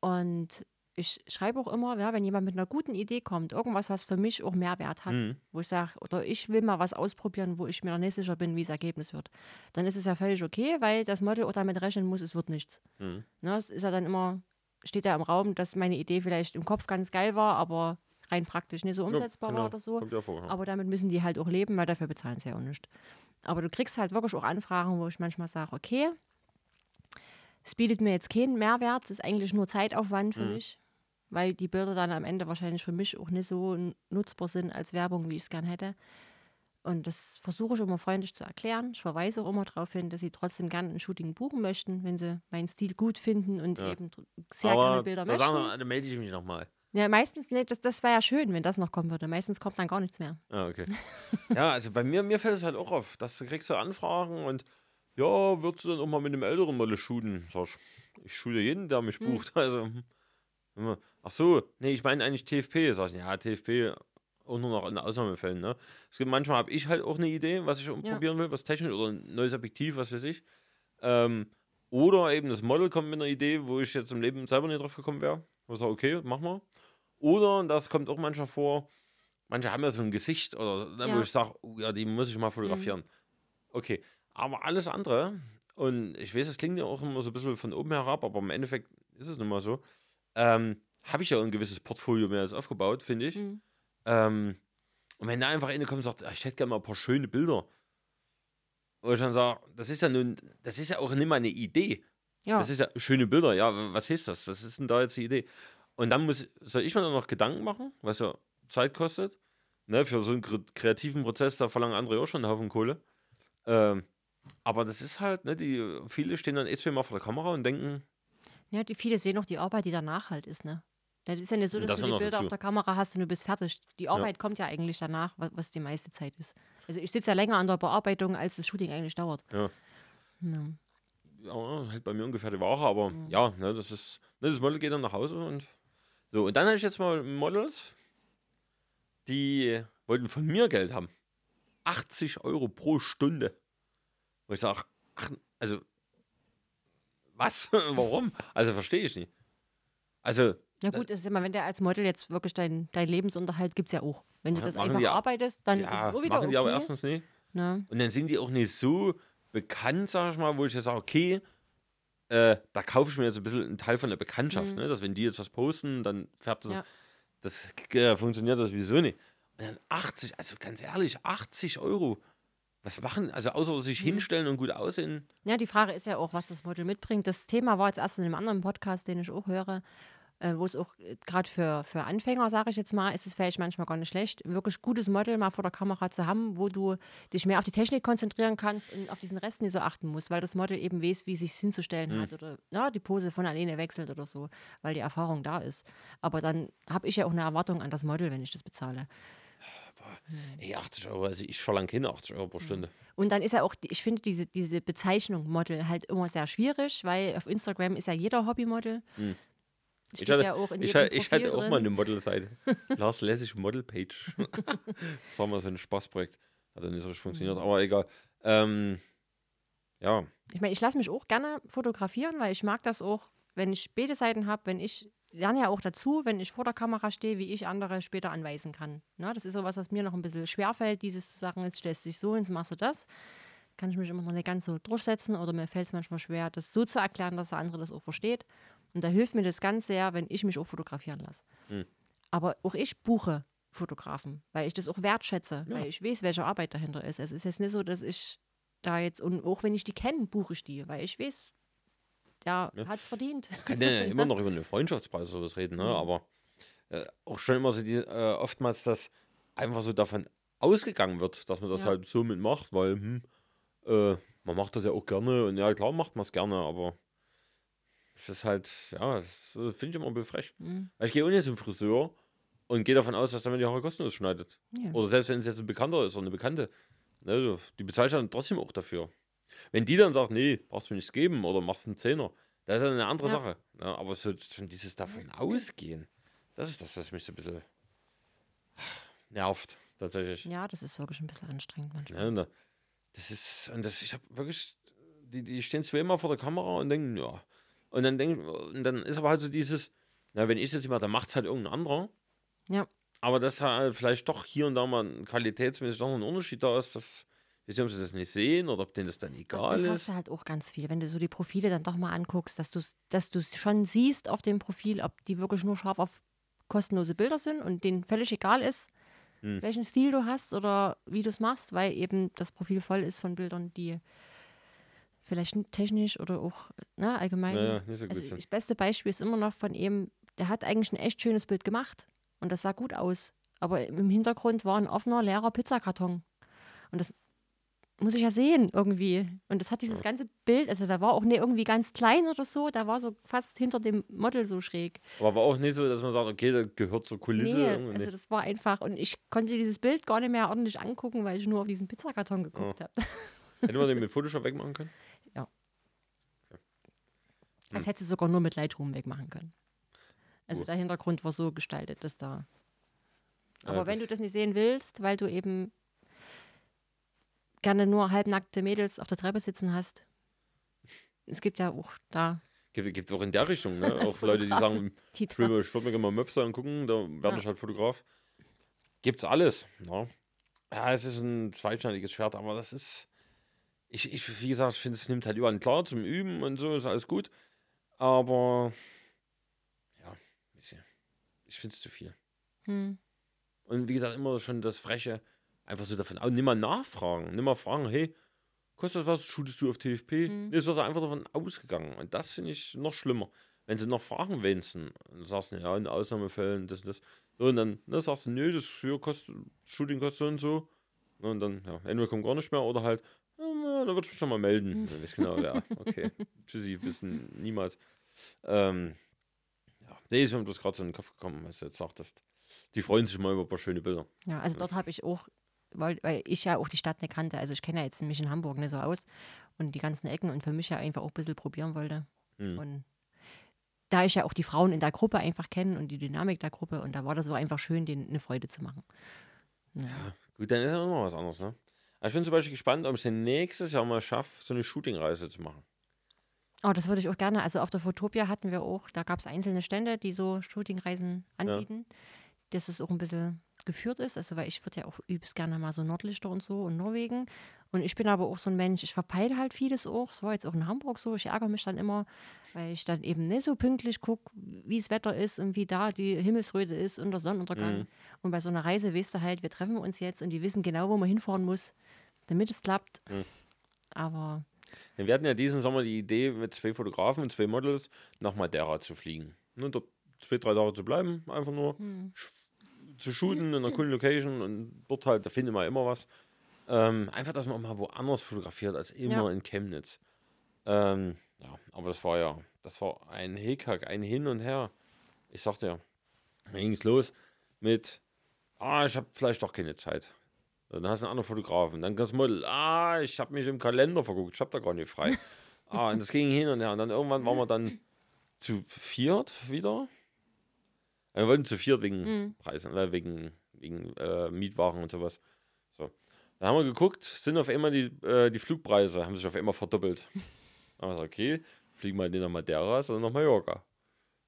Und ich schreibe auch immer, ja, wenn jemand mit einer guten Idee kommt, irgendwas, was für mich auch Mehrwert hat, Mhm. wo ich sage, oder ich will mal was ausprobieren, wo ich mir noch nicht sicher bin, wie das Ergebnis wird, dann ist es ja völlig okay, weil das Model auch damit rechnen muss, es wird nichts. Mhm. Ne, es ist ja dann immer, steht ja im Raum, dass meine Idee vielleicht im Kopf ganz geil war, aber rein praktisch nicht so umsetzbar genau. war oder so. Ja vor. ja. Aber damit müssen die halt auch leben, weil dafür bezahlen sie ja auch nicht. Aber du kriegst halt wirklich auch Anfragen, wo ich manchmal sage, okay, es bietet mir jetzt keinen Mehrwert, es ist eigentlich nur Zeitaufwand für Mhm. mich, weil die Bilder dann am Ende wahrscheinlich für mich auch nicht so nutzbar sind als Werbung, wie ich es gern hätte. Und das versuche ich immer freundlich zu erklären. Ich verweise auch immer darauf hin, dass sie trotzdem gerne ein Shooting buchen möchten, wenn sie meinen Stil gut finden und Ja. eben sehr aber gerne Bilder da möchten. wir, dann melde ich mich nochmal. Ja, meistens nicht. Das, das wäre ja schön, wenn das noch kommen würde. Meistens kommt dann gar nichts mehr. Ah, okay. ja, also bei mir, mir fällt es halt auch auf, dass du kriegst du Anfragen und ja, würdest du dann auch mal mit einem älteren Model shooten? Sag ich, ich shoote jeden, der mich Hm. bucht. Also, hm. Immer, ach so, nee, ich meine eigentlich TFP. Sag ich, ja, TFP auch nur noch in Ausnahmefällen. Ne? Es gibt manchmal habe ich halt auch eine Idee, was ich probieren will, was technisch oder ein neues Objektiv, was weiß ich. Ähm, oder eben das Model kommt mit einer Idee, wo ich jetzt im Leben selber nicht drauf gekommen wäre. Wo ich sage, okay, mach mal. Oder, und das kommt auch manchmal vor, manche haben ja so ein Gesicht, oder ne, wo Ja. ich sage, oh, ja, die muss ich mal fotografieren. Okay, aber alles andere, und ich weiß, es klingt ja auch immer so ein bisschen von oben herab, aber im Endeffekt ist es nun mal so, ähm, habe ich ja ein gewisses Portfolio mir jetzt aufgebaut, finde ich. Mhm. Ähm, und wenn da einfach eine kommt und sagt, "Ah, ich hätte gerne mal ein paar schöne Bilder, wo ich dann sage, das ist ja nun, das ist ja auch nicht mal eine Idee. Ja, Das ist ja schöne Bilder, ja, was heißt das? Was ist denn da jetzt die Idee? Und dann muss, soll ich mir dann noch Gedanken machen, was ja Zeit kostet? Ne, für so einen kre- kreativen Prozess, da verlangen andere auch schon einen Haufen Kohle. Ähm, aber das ist halt, ne, die, viele stehen dann eh zweimal vor der Kamera und denken, ja die, viele sehen auch die Arbeit, die danach halt ist, ne? Das ist ja nicht so, dass Das du ja die Bilder dazu. auf der Kamera hast und du bist fertig. Die Arbeit kommt ja eigentlich danach, was, die meiste Zeit ist. Also ich sitze ja länger an der Bearbeitung, als das Shooting eigentlich dauert. Ja. Ja. ja, halt bei mir ungefähr die Woche, aber ja, ne, das ist, ne, das Model geht dann nach Hause und so. Und dann hatte ich jetzt mal Models, die wollten von mir Geld haben. 80 Euro pro Stunde. Wo ich sage, ach, also, was? Warum? Also, verstehe ich nicht. Also, Ja gut, das ist immer, wenn der als Model jetzt wirklich dein, dein Lebensunterhalt gibt es ja auch. Wenn du das einfach arbeitest, dann ist ja, es auch wieder machen okay. die aber erstens nicht. ne? Und dann sind die auch nicht so bekannt, sag ich mal, wo ich jetzt sage, okay, äh, da kaufe ich mir jetzt ein bisschen einen Teil von der Bekanntschaft, ne? dass wenn die jetzt was posten, dann färbt das, Mhm. Ja. das äh, funktioniert das wieso nicht. Und dann 80, also ganz ehrlich, 80 Euro. Was machen, also außer sich Mhm. hinstellen und gut aussehen. Ja, die Frage ist ja auch, was das Model mitbringt. Das Thema war jetzt erst in einem anderen Podcast, den ich auch höre, äh, wo es auch gerade für, für Anfänger, sage ich jetzt mal, ist es vielleicht manchmal gar nicht schlecht, ein wirklich gutes Model mal vor der Kamera zu haben, wo du dich mehr auf die Technik konzentrieren kannst und auf diesen Rest nicht so achten musst, weil das Model eben weiß, wie es sich hinzustellen hat oder ja, die Pose von alleine wechselt oder so, weil die Erfahrung da ist. Aber dann habe ich ja auch eine Erwartung an das Model, wenn ich das bezahle. Ey, 80 Euro, also ich verlange keine 80 Euro Mhm. pro Stunde. Und dann ist ja auch, ich finde diese, diese Bezeichnung Model halt immer sehr schwierig, weil auf Instagram ist ja jeder Hobbymodel. Hm. Ich steht hatte, ja auch in ich, hatte- ich hatte auch drin. mal eine Modelseite. Lars Lessig Modelpage. das war mal so ein Spaßprojekt. Hat dann nicht so richtig Mhm. funktioniert, aber egal. Ähm, ja, Ich meine, ich lasse mich auch gerne fotografieren, weil ich mag das auch, wenn ich beide Seiten habe, wenn ich lerne ja auch dazu, wenn ich vor der Kamera stehe, wie ich andere später anweisen kann. Na, das ist sowas, was mir noch ein bisschen schwerfällt, dieses zu sagen, jetzt stellst du dich so, jetzt machst du das. Kann ich mich immer noch nicht ganz so durchsetzen oder mir fällt es manchmal schwer, das so zu erklären, dass der andere das auch versteht. Und da hilft mir das ganz sehr, wenn ich mich auch fotografieren lasse. Aber auch ich buche Fotografen, weil ich das auch wertschätze, weil ich weiß, welche Arbeit dahinter ist. Es ist jetzt nicht so, dass ich da jetzt, und auch wenn ich die kenne, buche ich die, weil ich weiß, der hat es verdient. kann ja immer noch über einen Freundschaftspreis sowas reden, ne? aber äh, auch schon immer so die, äh, oftmals, dass einfach so davon ausgegangen wird, dass man das Ja. halt so mitmacht, weil hm, äh, man macht das ja auch gerne und ja, klar macht man es gerne, aber es ist halt, ja, das äh, finde ich immer ein bisschen frech. Mhm. Ich gehe auch nicht zum Friseur und gehe davon aus, dass er mir die Haare kostenlos schneidet. Ja. Oder selbst wenn es jetzt ein Bekannter ist oder eine Bekannte. Ne, die bezahlt dann trotzdem auch dafür. Wenn die dann sagt, nee, brauchst du mir nichts geben oder machst einen Zehner, das ist dann eine andere Ja. Sache. Ne, aber so schon dieses davon ausgehen, das ist das, was mich so ein bisschen nervt, tatsächlich. Ja, das ist wirklich ein bisschen anstrengend manchmal. Da- das ist, und das, ich habe wirklich, die, die stehen zweimal vor der Kamera und denken, ja. Und dann denken, und dann ist aber halt so dieses, na, wenn ich es jetzt nicht mache, dann macht es halt irgendein anderer. Ja. Aber dass halt vielleicht doch hier und da mal ein qualitätsmäßig doch ein Unterschied da ist, das, nicht, ob sie das nicht sehen oder ob denen das dann egal Das ist. hast du halt auch ganz viel, wenn du so die Profile dann doch mal anguckst, dass du es dass du's schon siehst auf dem Profil, ob die wirklich nur scharf auf kostenlose Bilder sind und denen völlig egal ist, Hm. welchen Stil du hast oder wie du es machst, weil eben das Profil voll ist von Bildern, die vielleicht technisch oder auch ne, allgemein. Naja, nicht so gut also sind. das beste Beispiel ist immer noch von ihm, der hat eigentlich ein echt schönes Bild gemacht und das sah gut aus. Aber im Hintergrund war ein offener, leerer Pizzakarton. Und das muss ich ja sehen irgendwie. Und das hat dieses ganze Bild, also da war auch nicht irgendwie ganz klein oder so, da war so fast hinter dem Model so schräg. Aber war auch nicht so, dass man sagt, okay, da gehört zur Kulisse. Nee, also das war einfach, und ich konnte dieses Bild gar nicht mehr ordentlich angucken, weil ich nur auf diesen Pizzakarton geguckt habe. Hätte man den mit Photoshop wegmachen können? Das hätte sie sogar nur mit Lightroom wegmachen können. Also Gut. der Hintergrund war so gestaltet, dass da. Ja, Aber wenn das- du das nicht sehen willst, weil du eben gerne nur halbnackte Mädels auf der Treppe sitzen hast, es gibt ja auch da Gibt, gibt auch in der Richtung, ne? Auch Leute, die sagen, ich würde mir gerne mal Möpse angucken, da werde Ja. ich halt Fotograf. Gibt's alles. Ja. ja, es ist ein zweischneidiges Schwert, aber das ist. Ich, ich wie gesagt, ich finde, es nimmt halt überall klar zum Üben und so, ist alles gut. Aber ja, bisschen. ich finde es zu viel. Hm. Und wie gesagt, immer schon das Freche, einfach so davon, auch nimm mal nachfragen, nimm mal fragen, hey, kostet das was, shootest du auf TFP? Mhm. Nee, es wird einfach davon ausgegangen. Und das finde ich noch schlimmer. Wenn sie noch fragen wenigstens, und du sagst, ja, in Ausnahmefällen, das und das. So, und dann ne, sagst du, nö, das hier kostet, Shooting kostet so und so. Ne, Und dann, ja, entweder kommt gar nicht mehr oder halt, ja, dann würde ich mich schon mal melden. Mhm. Du weißt genau, ja, okay. Tschüssi, bis niemals. Ähm, ja, nee, ist mir bloß gerade so in den Kopf gekommen, als du jetzt sagtest. Die freuen sich mal über ein paar schöne Bilder. Ja, also dort habe ich auch, weil, weil ich ja auch die Stadt nicht kannte, also ich kenne ja jetzt mich in Hamburg nicht so aus und die ganzen Ecken und für mich ja einfach auch ein bisschen probieren wollte. Hm. Und da ich ja auch die Frauen in der Gruppe einfach kenne und die Dynamik der Gruppe und da war das so einfach schön, denen eine Freude zu machen. Ja. Gut, dann ist ja immer was anderes, ne? Aber ich bin zum Beispiel gespannt, ob ich es nächstes Jahr mal schaffe, so eine Shooting-Reise zu machen. Oh, das würde ich auch gerne. Also auf der Fotopia hatten wir auch, da gab es einzelne Stände, die so Shootingreisen anbieten. Dass es auch ein bisschen geführt ist. Also weil ich würde ja auch übelst gerne mal so Nordlichter und so und Norwegen. Und ich bin aber auch so ein Mensch, ich verpeile halt vieles auch. Das war jetzt auch in Hamburg so. Ich ärgere mich dann immer, weil ich dann eben nicht so pünktlich gucke, wie das Wetter ist und wie da die Himmelsröte ist und der Sonnenuntergang. Mhm. Und bei so einer Reise weißt du halt, wir treffen uns jetzt und die wissen genau, wo man hinfahren muss, damit es klappt. Mhm. Aber Wir hatten ja diesen Sommer die Idee, mit zwei Fotografen und zwei Models nach Madeira zu fliegen. Ne, dort zwei, drei Tage zu bleiben, einfach nur hm, sch- zu shooten in einer coolen Location und dort halt, da findet man immer was. Ähm, einfach, dass man auch mal woanders fotografiert als immer Ja. in Chemnitz. Ähm, ja, aber das war ja, das war ein Hickhack, ein Hin und Her. Ich sagte ja, dann ging es los mit, ah, ich habe vielleicht doch keine Zeit. Dann hast du einen anderen Fotografen. Dann das Model, ah, ich habe mich im Kalender verguckt, ich habe da gar nicht frei. ah, und das ging hin und her. Und dann irgendwann waren wir dann zu viert wieder. Wir wollten zu viert wegen Mhm. Preisen, äh, wegen, wegen äh, Mietwagen und sowas. So. Dann haben wir geguckt, sind auf einmal die, äh, die Flugpreise, haben sich auf einmal verdoppelt. Dann haben wir gesagt, okay, fliegen wir nicht nach Madeira, sondern nach Mallorca.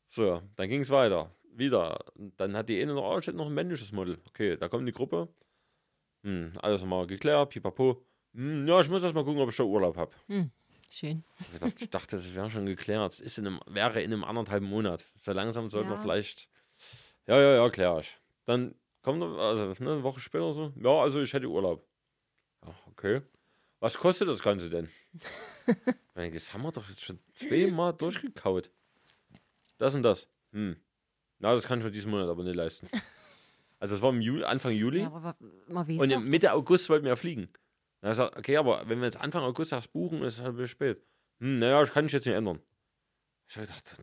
So, dann ging es weiter. Wieder. Dann hat die eine noch, oh, noch ein männliches Model. Okay, da kommt die Gruppe. Hm, alles mal geklärt, pipapo. Hm, ja, ich muss erst mal gucken, ob ich da Urlaub habe. schön. Ich dachte, ich dachte, das wäre schon geklärt. Es ist in einem, wäre in einem anderthalb Monat. So langsam sollten wir Ja. vielleicht. Ja, ja, ja, ich. Dann kommt noch, also ne, eine Woche später so. Ja, also ich hätte Urlaub. Ja, okay. Was kostet das Ganze denn? Das haben wir doch jetzt schon zweimal durchgekaut. Das und das. Hm. Na, das kann ich für diesen Monat aber nicht leisten. Also das war im Juli, Anfang Juli. Ja, aber man weiß Und doch, Mitte August wollten wir ja fliegen. Da sagt, okay, aber wenn wir jetzt Anfang August erst buchen, ist es halt ein bisschen spät. Hm, naja, ich kann ich jetzt nicht ändern. Ich habe gedacht,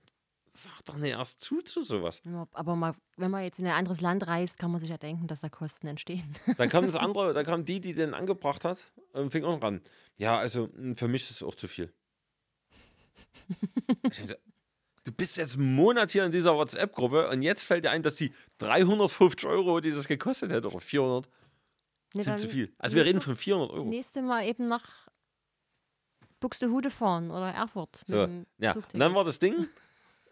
sag doch nicht erst zu zu sowas. Ja, aber mal, wenn man jetzt in ein anderes Land reist, kann man sich ja denken, dass da Kosten entstehen. Dann kam das andere, da kam die, die den angebracht hat und fing auch ran. Ja, also hm, für mich ist es auch zu viel. So, du bist jetzt einen Monat hier in dieser WhatsApp-Gruppe und jetzt fällt dir ein, dass die 350 Euro, die das gekostet hätte, oder 400, Nee, sind zu viel. Also wir reden von 400 Euro. Nächste Mal eben nach Buxtehude fahren oder Erfurt. So, ja. Und dann war das Ding,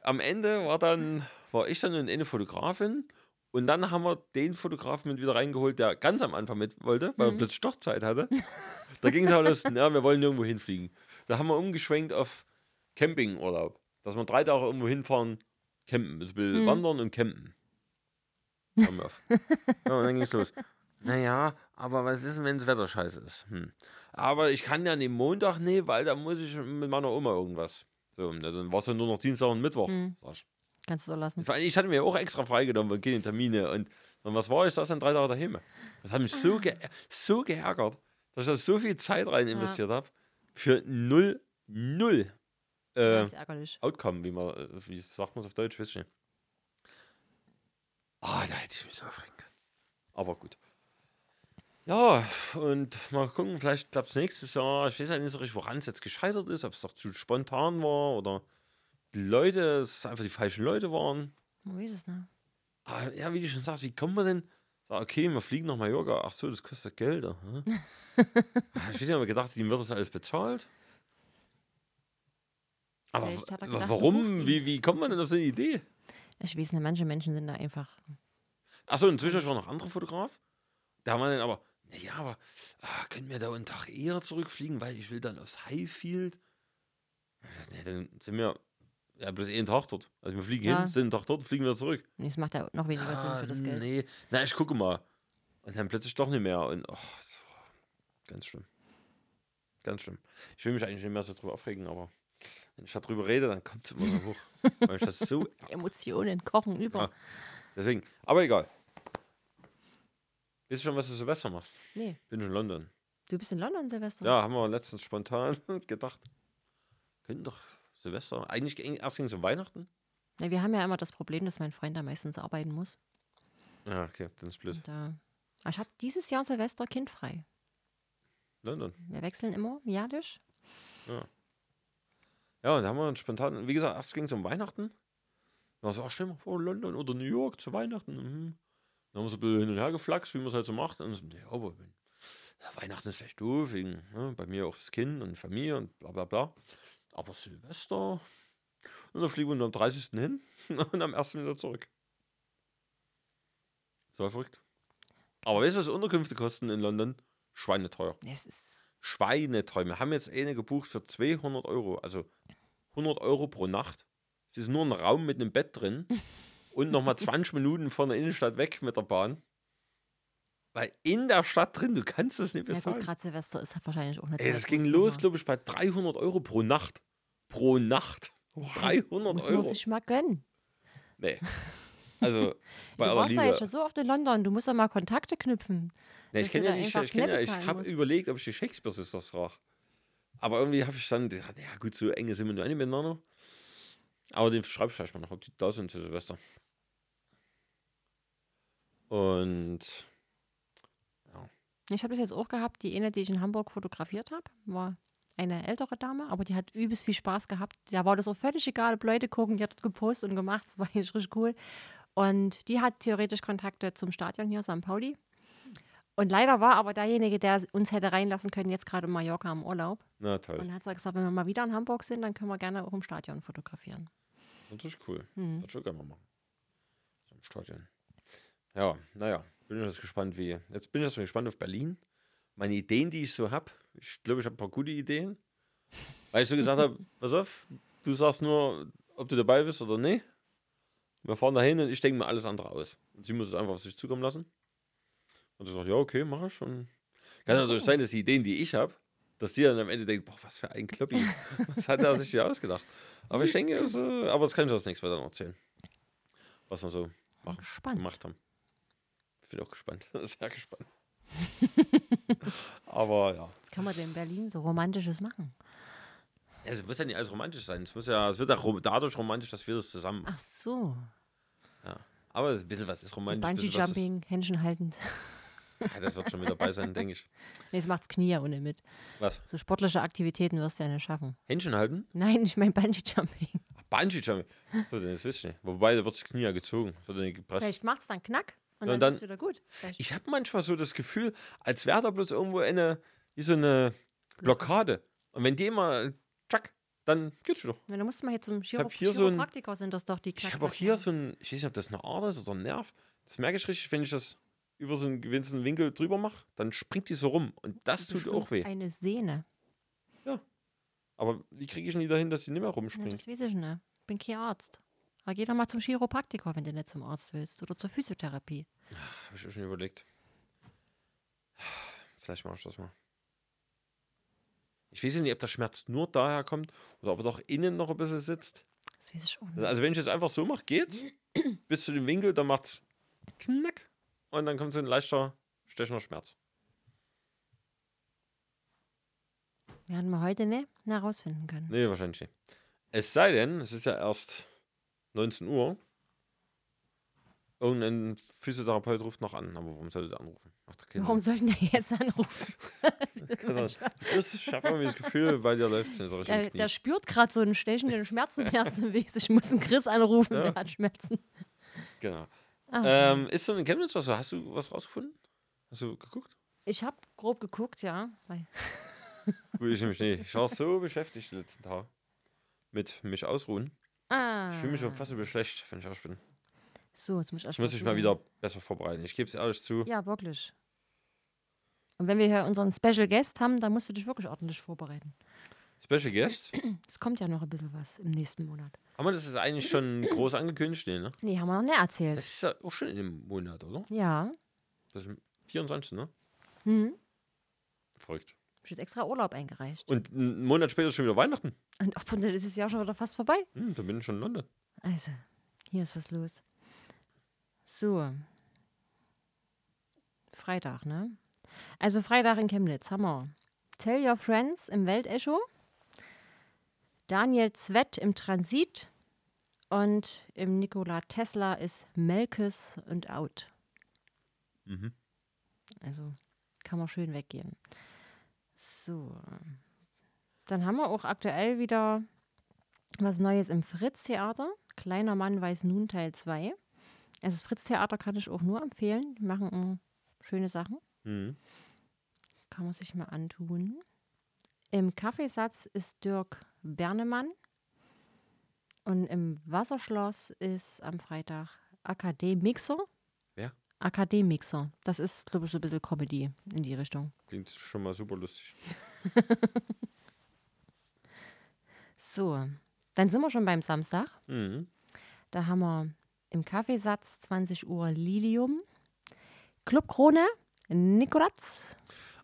am Ende war dann, war ich dann und eine Fotografin und dann haben wir den Fotografen mit wieder reingeholt, der ganz am Anfang mit wollte, weil er Mhm. plötzlich doch Zeit hatte. Da ging es auch los, ja, wir wollen nirgendwo hinfliegen. Da haben wir umgeschwenkt auf Campingurlaub. Dass wir drei Tage irgendwo hinfahren, campen. Das will Mhm. wandern und campen. Ja, und dann ging es los. Naja, aber was ist denn, wenn das Wetter scheiße ist? Hm. Aber ich kann ja den Montag nicht, weil da muss ich mit meiner Oma irgendwas. So, na, dann war es ja nur noch Dienstag und Mittwoch. Hm. Ich. Kannst du so lassen. Ich hatte mir auch extra freigenommen und keine Termine. Und, und was war ich? Das dann drei Tage daheim. Das hat mich so, ge so geärgert, dass ich da so viel Zeit rein investiert habe. Für null, null äh. Outcome, wie man, äh, wie sagt man es auf Deutsch, weiß ich nicht. Ah, da hätte ich mich so aufregen können. Aber gut. Ja, und mal gucken, vielleicht klappt es nächstes Jahr. Ich weiß ja nicht so richtig, woran es jetzt gescheitert ist, ob es doch zu spontan war oder die Leute, es einfach die falschen Leute waren. Man weiß es nicht. Aber ja, wie du schon sagst, wie kommt man denn? Sag, okay, wir fliegen nach Mallorca. Ach so, das kostet Geld. Ah, ich hätte mir gedacht, ihm wird das alles bezahlt. Aber er gedacht, warum? Wie, wie kommt man denn auf so eine Idee? Ich weiß nicht, manche Menschen sind da einfach. Achso, inzwischen war noch ein anderer Fotograf. Da haben wir dann aber, naja, aber ah, können wir da einen Tag eher zurückfliegen, weil ich will dann aufs Highfield. Nee, dann sind wir ja bloß einen Tag dort. Also wir fliegen Ja. hin, sind einen Tag dort, fliegen wir zurück. Nee, Es macht ja noch weniger Sinn für das Ah, Geld. Nee, na, ich gucke mal. Und dann plötzlich doch nicht mehr. Und oh, das war ganz schlimm. Ganz schlimm. Ich will mich eigentlich nicht mehr so drüber aufregen, aber wenn ich darüber rede, dann kommt es immer so hoch. weil ich das so Emotionen kochen über. Ja. Deswegen, aber egal. Weißt du schon, was du Silvester machst? Nee, Bin in London. du bist in London, Silvester. Ja, haben wir letztens spontan gedacht. Könnten doch Silvester. Eigentlich erst ging es um Weihnachten. Ja, wir haben ja immer das Problem, dass mein Freund da meistens arbeiten muss. Ja, okay, dann ist blöd. Und, äh, ich habe dieses Jahr Silvester kindfrei. London. Wir wechseln immer jährlich. Ja, und da haben wir uns spontan, wie gesagt, erst ging es um Weihnachten. Dann war so, ach, stell mal vor, London oder New York zu Weihnachten. Mhm. Dann haben wir so ein bisschen hin und her geflaxt, wie man es halt so macht. Und so, ja, aber wenn, ja, Weihnachten ist vielleicht doof, wegen ne, bei mir auch das Kind und Familie und bla bla bla. Aber Silvester. Und dann fliegen wir nur am 30. hin und am 1. wieder zurück. So verrückt. Aber weißt du, was Unterkünfte kosten in London? Schweineteuer. Es ist Schweineteuer. Wir haben jetzt eine gebucht für 200 Euro, also 100 Euro pro Nacht. Es ist nur ein Raum mit einem Bett drin und nochmal 20 Minuten von der Innenstadt weg mit der Bahn. Weil in der Stadt drin, du kannst das nicht ja gut, bezahlen. gerade Silvester ist wahrscheinlich auch eine Ey, Zeit, das ging los, glaube ich, bei 300 Euro pro Nacht. Pro Nacht. Ja, 300 muss Euro. man sich mal gönnen. Nee. Also, bei du warst ja jetzt schon so oft in London, du musst ja mal Kontakte knüpfen. Nee, ich kenne ja einfach ich, kenn ja, ich habe überlegt, ob ich die Shakespeare Sisters frage. Aber irgendwie habe ich dann gedacht, ja gut, so enge sind wir nicht miteinander. Aber den schreibe ich vielleicht mal noch, ob die da sind zu Silvester. Und Ich habe das jetzt auch gehabt, die eine, die ich in Hamburg fotografiert habe, war eine ältere Dame, aber die hat übelst viel Spaß gehabt. Da war das auch völlig egal, ob Leute gucken, die hat gepostet und gemacht, das war eigentlich richtig cool. Und die hat theoretisch Kontakte zum Stadion hier, St. Pauli. Und leider war aber derjenige, der uns hätte reinlassen können, jetzt gerade in Mallorca im Urlaub. na toll. Und hat gesagt, wenn wir mal wieder in Hamburg sind, dann können wir gerne auch im Stadion fotografieren. Das ist cool. Mhm. Das schon gerne mal machen. Im Stadion. Ja, naja, bin ich jetzt gespannt, wie. Jetzt bin ich jetzt gespannt auf Berlin. Meine Ideen, die ich so habe. Ich glaube, ich habe ein paar gute Ideen. Weil ich so gesagt habe, pass auf, du sagst nur, ob du dabei bist oder nee. Wir fahren dahin und ich denke mir alles andere aus. Und sie muss es einfach auf sich zukommen lassen. Und sie sagt, ja, okay, mach ich. Und kann natürlich sein, dass die Ideen, die ich habe, dass die dann am Ende denkt, boah, was für ein Kloppi. was hat er sich hier ausgedacht? Aber ich denke, äh, aber das kann ich das nächste Mal dann erzählen. Was wir so machen, gemacht haben. Ich bin auch gespannt. Sehr gespannt. aber ja. Was kann man denn in Berlin so Romantisches machen? Ja, Es muss ja nicht alles romantisch sein. Es, muss ja, es wird ja dadurch romantisch, dass wir das zusammen machen. Ach so. Aber ein bisschen was ist romantisch. ein Bungee bisschen was ist- Jumping, Händchen haltend. Ja, das wird schon mit dabei sein, denke ich. Nee, das macht's Knie ja ohne mit. Was? So sportliche Aktivitäten wirst du ja nicht schaffen. Händchen halten? Nein, ich meine Bungee Jumping. Bungee Jumping. So, das wisst ihr nicht. Wobei, da wird das Knie ja gezogen. Ja nicht gepresst. Vielleicht macht's dann Knack und Ja, dann, dann- ist wieder gut. Ich habe manchmal so das Gefühl, als wäre da bloß irgendwo eine, wie so eine Blockade. Und wenn die immer, tschack, dann geht's schon. Ja, dann musst du mal jetzt zum Chiro hab hier so ein- Chiropraktiker sind das doch die Ich habe auch hier so ein, ich weiß nicht, ob das eine Ader ist oder ein Nerv. Das merke ich richtig, wenn ich das über so einen gewissen Winkel drüber mache, dann springt die so rum. Und das tut auch weh. Eine Sehne. Aber wie kriege ich denn die dahin, dass die nicht mehr Ja, rumspringt? das weiß ich nicht. Bin kein Arzt. Aber geh doch mal zum Chiropraktiker, wenn du nicht zum Arzt willst. Oder zur Physiotherapie. Habe ich auch schon überlegt. Vielleicht mache ich das mal. Ich weiß nicht, ob der Schmerz nur daher kommt oder ob er doch innen noch ein bisschen sitzt. Das weiß ich auch nicht. Also wenn ich es einfach so mache, geht's. Bis zu dem Winkel, dann macht's knack. Und dann kommt so ein leichter, stechender Schmerz. Werden wir heute nicht herausfinden können. Nee, wahrscheinlich nicht. Es sei denn, es ist ja erst 19 Uhr. Irgendein Physiotherapeut ruft noch an. Aber warum sollte der anrufen? Macht doch Warum sollten wir jetzt anrufen? Sinn. Also, das- Ich habe irgendwie das Gefühl, bei dir läuft es nicht so richtig. Der, der spürt gerade so einen stechenden Schmerzenherz im Weg. Ich muss einen Chris anrufen, Ja. der hat Schmerzen. Genau. Ah. Ähm, ist so in Chemnitz was? Hast du was rausgefunden? Hast du geguckt? Ich habe grob geguckt, ja. Gut, ich nämlich nicht. Ich war so beschäftigt die letzten Tage. Mit mich ausruhen. ah, Ich fühle mich schon fast über schlecht, wenn ich ehrlich bin. So, jetzt muss ich, Ich muss mich mal wieder besser vorbereiten. Ich gebe es ehrlich zu. Ja, wirklich. Und wenn wir hier unseren Special Guest haben, dann musst du dich wirklich ordentlich vorbereiten. Special Guest. Es kommt ja noch ein bisschen was im nächsten Monat. Aber das ist eigentlich schon groß angekündigt, nee, ne? Nee, haben wir noch nicht erzählt. Das ist ja auch schon in dem Monat, oder? ja. Das ist 24, ne? Hm. Verrückt. Ich habe jetzt extra Urlaub eingereicht. Und einen Monat später ist schon wieder Weihnachten. Und oh, und dann ist das Jahr schon wieder fast vorbei. Hm, da bin ich schon in London. Also, hier ist was los. So. Freitag, ne? Also Freitag in Chemnitz haben wir Tell Your Friends im Weltecho, Daniel Zwett im Transit und im Nikola Tesla ist Melkes und Out. Mhm. Also kann man schön weggehen. So. Dann haben wir auch aktuell wieder was Neues im Fritz-Theater. Kleiner Mann weiß nun Teil 2. Also das Fritz-Theater kann ich auch nur empfehlen. Die machen mm, schöne Sachen. Mhm. Kann man sich mal antun. Im Kaffeesatz ist Dirk Bernemann. Und im Wasserschloss ist am Freitag Akademixer. Wer? Akademixer. Das ist, glaube ich, so ein bisschen Comedy in die Richtung. Klingt schon mal super lustig. So, dann sind wir schon beim Samstag. Mhm. Da haben wir im Kaffeesatz 20 Uhr Lilium. Clubkrone, Nikolatz.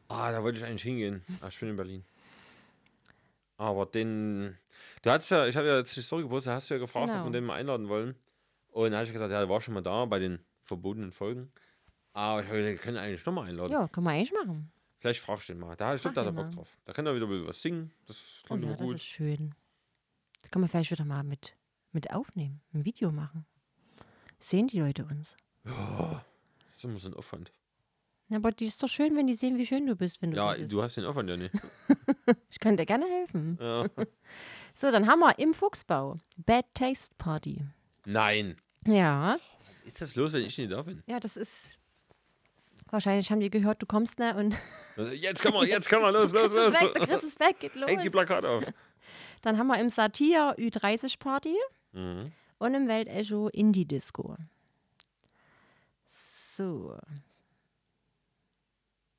Ah, da wollte ich eigentlich hingehen. Ah, ich bin in Berlin. Aber den. Du hast ja, ich habe ja jetzt die Story gepostet, hast du ja gefragt, Genau. ob wir den mal einladen wollen. Und da habe ich gesagt, ja, der war schon mal da bei den verbotenen Folgen. Aber ich habe gesagt, wir können eigentlich nochmal einladen. Ja, können wir eigentlich machen. Vielleicht fragst du den mal. Da, ich glaube, da hat er Bock drauf. Da kann er wieder was singen. Das Oh klingt ja, immer das gut. ist schön. Das können wir vielleicht wieder mal mit, mit aufnehmen, ein Video machen. Sehen die Leute uns? Das ist immer so ein Aufwand. Na, aber die ist doch schön, wenn die sehen, wie schön du bist, wenn du Ja, bist. du hast den Aufwand ja nicht. Ich kann dir gerne helfen. Ja. So, dann haben wir im Fuchsbau Bad Taste Party. Nein. Ja, Ist das los, wenn ich nicht da bin? ja, das ist. Wahrscheinlich haben die gehört, du kommst ne und Jetzt kann man, jetzt kann man, los, los, ist weg, los. Chris ist weg, geht los. Hängt die Plakate auf. Dann haben wir im Satir Ü30 Party Mhm. Und im Weltecho Indie Disco. So.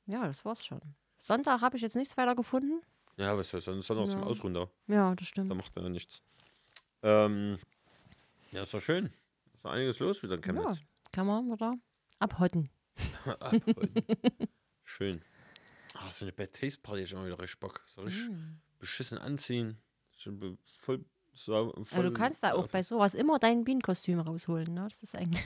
Ja, das war's schon. Sonntag habe ich jetzt nichts weiter gefunden. Ja, was soll sonst zum Ja. Ausruhen da? Ja, das Da stimmt. macht man ja nichts. Ähm, ja, ist doch schön. Ist noch einiges los wieder in Ja, Chemnitz. kann man oder abhotten. Abholen. schön. Ah, so eine Bad Taste Party ist auch wieder richtig Bock. So richtig Mm. beschissen anziehen. Schon voll, so, Also du kannst da auch bei sowas immer dein Bienenkostüm rausholen. Ne? Das ist eigentlich.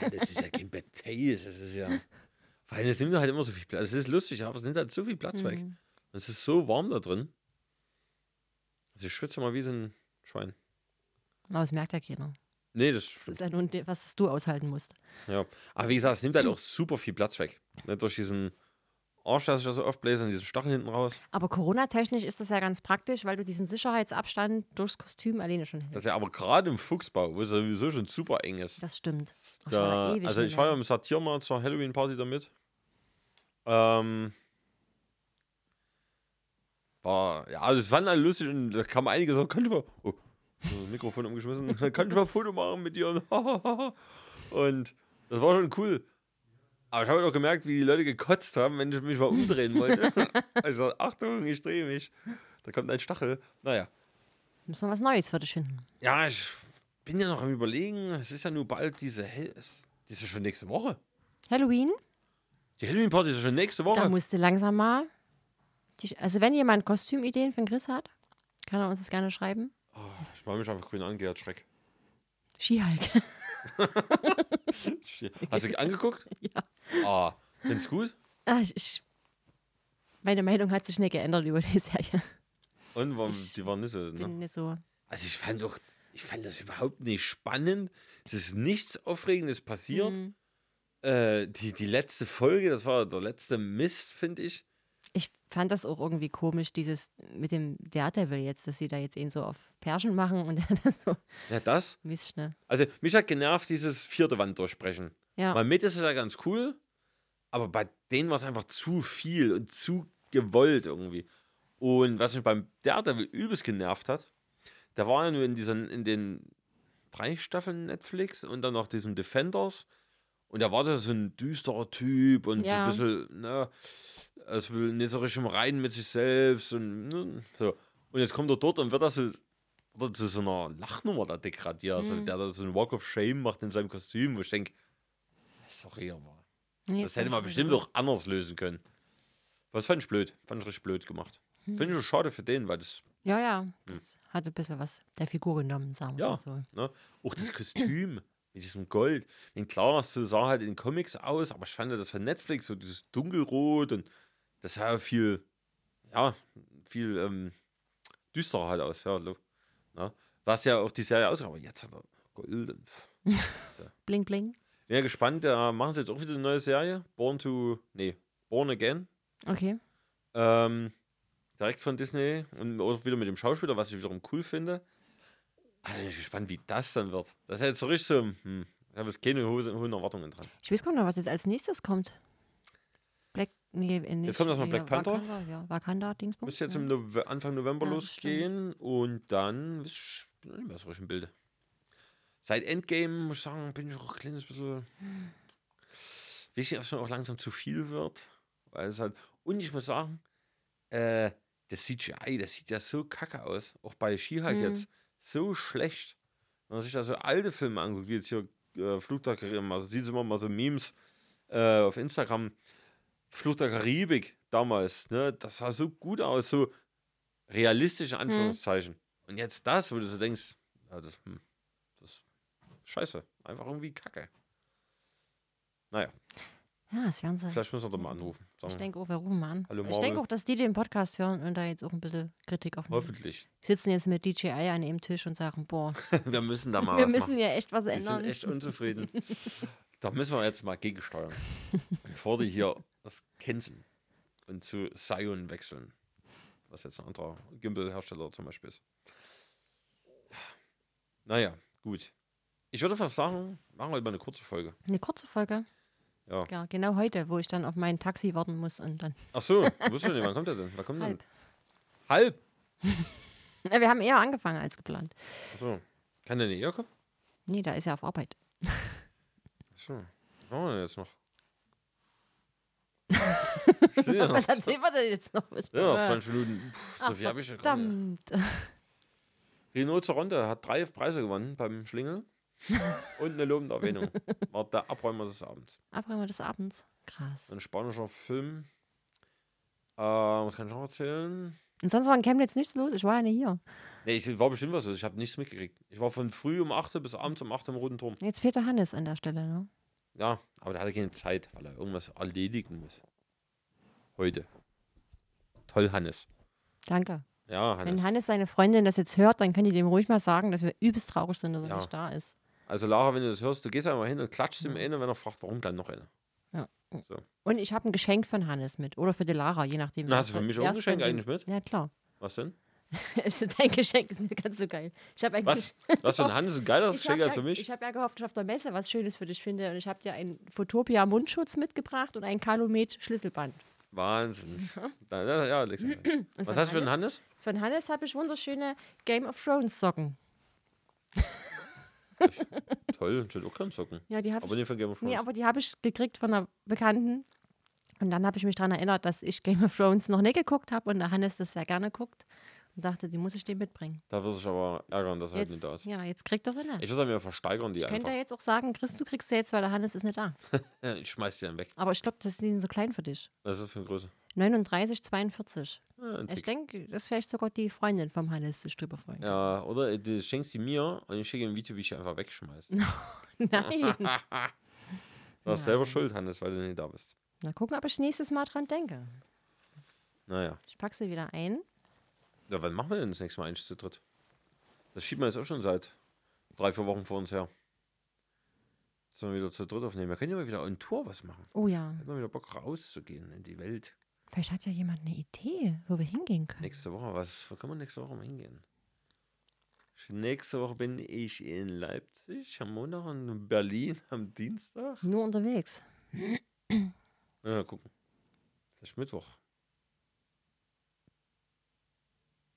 Ja, das ist ja kein Taste. Das ist ja. Vor allem, es nimmt halt immer so viel Platz. Es ist lustig, aber es nimmt halt so viel Platz weg. Mhm. Es ist so warm da drin. Also ich schwitze mal wie so ein Schwein. Aber das merkt ja keiner. Nee, das Das ist ja de- was du aushalten musst. Ja. Aber wie gesagt, es nimmt halt auch super viel Platz weg. Ne, durch diesen Arsch, dass ich da so oft bläse und diesen Stachel hinten raus. Aber Corona-technisch ist das ja ganz praktisch, weil du diesen Sicherheitsabstand durchs Kostüm alleine schon hältst. Das ist ja aber gerade im Fuchsbau, wo es ja sowieso schon super eng ist. Das stimmt. Ach, Da, ewig also ich war ja im Satir mal zur Halloween-Party damit. Ähm, war, ja, also es waren alle lustig und da kam einige so, kann ich mal, oh, so Mikrofon umgeschmissen, kann ich mal ein Foto machen mit dir? Und das war schon cool. Aber ich habe auch gemerkt, wie die Leute gekotzt haben, wenn ich mich mal umdrehen wollte. also Achtung, ich drehe mich. Da kommt ein Stachel. Naja. Müssen wir was Neues für dich finden. Ja, ich bin ja noch am überlegen, es ist ja nur bald diese, Hel es- die ist ja schon nächste Woche. Halloween, Die Halloween-Party ist ja schon nächste da Woche. musste langsam mal. Die, also, wenn jemand Kostümideen von Chris hat, kann er uns das gerne schreiben. Oh, ich mache mich einfach grün an, Gerhard Schreck. Skihulk. Hast du angeguckt? ja. Ah, findest du gut? Ah, ich, ich, meine Meinung hat sich nicht geändert über die Serie. Und warum, Ich die waren nicht so, ne? Bin nicht so. Also ich fand doch, ich fand das überhaupt nicht spannend. Es ist nichts Aufregendes passiert. Mhm. Äh, die, die letzte Folge, das war der letzte Mist, finde ich. Ich fand das auch irgendwie komisch, dieses mit dem Daredevil jetzt, dass sie da jetzt ihn so auf Perschen machen und dann so Ja, das. Mist, ne? Also mich hat genervt, dieses vierte Wand durchbrechen. Ja. Mal mit ist es ja ganz cool, aber bei denen war es einfach zu viel und zu gewollt irgendwie. Und was mich beim Daredevil übelst genervt hat, der war ja nur in diesen, in den drei Staffeln Netflix und dann noch diesen Defenders. Und da war das so ein düsterer Typ und Ja. so ein bisschen, ne, also nicht so richtig im Reinen mit sich selbst und ne, so. Und jetzt kommt er dort und wird das so, wird zu so einer Lachnummer da degradiert. Also der da so einen Walk of Shame macht in seinem Kostüm, wo ich denke, sorry, aber Nee, das hätte man bestimmt auch anders lösen können. Was fand ich blöd. Fand ich richtig blöd gemacht. Finde ich auch schade für den, weil das, Ja, ja. Das hat ein bisschen was der Figur genommen, sagen wir Ja. mal so. ne, auch das Kostüm mit diesem Gold. Klar, so sah halt in Comics aus, aber ich fand das von Netflix so dieses dunkelrot und das sah ja viel, ja, viel ähm, düsterer halt aus. Ja, ne? Was ja auch die Serie aussah, aber jetzt hat er Gold. Und, Bling, bling. bin ja gespannt, da machen sie jetzt auch wieder eine neue Serie. Born to, nee, Born Again. Okay. Ähm, direkt von Disney und auch wieder mit dem Schauspieler, was ich wiederum cool finde. Ah, da bin ich gespannt, wie das dann wird. Das ist jetzt so richtig so, hm, ich habe jetzt keine hohen Erwartungen dran. Ich weiß gar nicht, was jetzt als nächstes kommt. Nee, äh, nicht, kommt erstmal Black Panther. Wakanda, ja, Wakanda, Dingsbums. Müsste jetzt ja. im Nove Anfang November Ja, losgehen und dann bin ich nicht mehr so richtig im Bilde. Seit Endgame, muss ich sagen, bin ich auch ein kleines bisschen. Wichtig, dass es auch langsam zu viel wird. Weil es halt, und ich muss sagen, äh, das CGI, das sieht ja so kacke aus. Auch bei She-Hulk Mhm. jetzt. So schlecht. Wenn man sich da so alte Filme anguckt, wie jetzt hier äh, Karibik, also sieht immer mal so Memes äh, auf Instagram. Fluch der Karibik damals, ne, das sah so gut aus, so realistisch in Anführungszeichen. Und jetzt das, wo du so denkst, ja, das, hm, das ist scheiße. Einfach irgendwie kacke. Naja, Ja, das sie. vielleicht müssen wir doch mal anrufen. Sagen Ich wir, denke auch, wir rufen mal an. Hallo, ich denke auch, dass die den Podcast hören und da jetzt auch ein bisschen Kritik aufnehmen. hoffentlich. Sitzen jetzt mit DJI an einem Tisch und sagen, boah, wir müssen da mal wir was müssen machen. ja echt was Wir ändern. sind echt unzufrieden. da müssen wir jetzt mal gegensteuern. Bevor die hier das canceln und zu Sion wechseln. Was jetzt ein anderer Gimbal-Hersteller zum Beispiel ist. Naja, gut. Ich würde fast sagen, machen wir mal eine kurze Folge. Eine kurze Folge. Ja. Ja, genau heute, wo ich dann auf mein Taxi warten muss und dann Ach so, wusste nicht, wann kommt der denn? Wann kommt halb. denn? Halb? Ja, wir haben eher angefangen als geplant. Ach so. Kann der nicht eher kommen? Nee, da ist ja auf Arbeit. Ach so. Was machen wir denn jetzt noch? Ja Was erzählen wir denn jetzt noch? Ja, noch 20 Minuten. Puh, so viel habe ich ja. Verdammt. Renault Zaronte hat drei Preise gewonnen beim Schlingel und eine lobende Erwähnung. War der Abräumer des Abends. Abräumer des Abends. Krass. Ein spanischer Film. Äh, was kann ich noch erzählen? Und sonst war in Chemnitz nichts los. Ich war ja nicht hier. Nee, ich war bestimmt was los. Ich habe nichts mitgekriegt. Ich war von früh um 8 bis abends um 8 im Roten Turm. Jetzt fehlt der Hannes an der Stelle. Ne? Ja, aber der hatte keine Zeit, weil er irgendwas erledigen muss. Heute. Toll, Hannes. Danke. Ja, Wenn Hannes. Hannes seine Freundin das jetzt hört, dann könnt ihr dem ruhig mal sagen, dass wir übelst traurig sind, dass er Ja. nicht da ist. Also Lara, wenn du das hörst, du gehst einfach hin und klatschst ihm eine, wenn er fragt, warum dann noch eine. Und ich habe ein Geschenk von Hannes mit. Oder für die Lara, je nachdem. Na, hast du für mich auch ein es Geschenk eigentlich mit? Ja, klar. Was denn? Also Dein Geschenk ist nicht ganz so geil. Ich habe Was? Was für ein Hannes? Ein geileres Ich Geschenk habe als ja, für mich? ich hab ja gehofft, dass ich auf der Messe was Schönes für dich finde. Und ich habe dir einen Photopia Mundschutz mitgebracht und ein Calumet Schlüsselband. Wahnsinn. Na, ja, ja. Und Was hast du für einen Hannes? Von Hannes habe ich wunderschöne Game of Thrones Socken. Toll, steht auch kein Socken. Ja, die habe ich, nicht von Game of Thrones. nee, aber die habe ich gekriegt von einer Bekannten. Und dann habe ich mich daran erinnert, dass ich Game of Thrones noch nicht geguckt habe und der Hannes das sehr gerne guckt. Und dachte, die muss ich dem mitbringen. Da wird sich aber ärgern, dass er halt nicht Jetzt, da ist. ja, jetzt kriegt er sie nicht. Ich würde mir versteigern die Ich könnte einfach. ja jetzt auch sagen, Chris, du kriegst sie jetzt, weil der Hannes ist nicht da. Ich schmeiß die dann weg. Aber ich glaube, das sind so klein für dich. Was ist das für eine Größe? 39, 42. Ja, Ich denke, das ist vielleicht sogar die Freundin vom Hannes sich drüber freuen. ja oder du schenkst sie mir und ich schicke ein Video, wie ich sie einfach wegschmeiße. Nein. Du hast selber Schuld, Hannes, weil du nicht da bist. Na, gucken, ob ich nächstes Mal dran denke. Naja. Ich packe sie wieder ein. Ja, wann machen wir denn das nächste Mal eigentlich zu dritt? Das schieben wir jetzt auch schon seit drei, vier Wochen vor uns her. Sollen wir wieder zu dritt aufnehmen? Wir können ja mal wieder on Tour was machen. Oh ja, Hätten wir wieder Bock rauszugehen in die Welt. vielleicht hat ja jemand eine Idee, wo wir hingehen können. Nächste Woche, was, wo können wir nächste Woche mal hingehen? Nächste Woche bin ich in Leipzig, am Montag und in Berlin am Dienstag. Nur unterwegs. Ja, gucken. Das ist Mittwoch.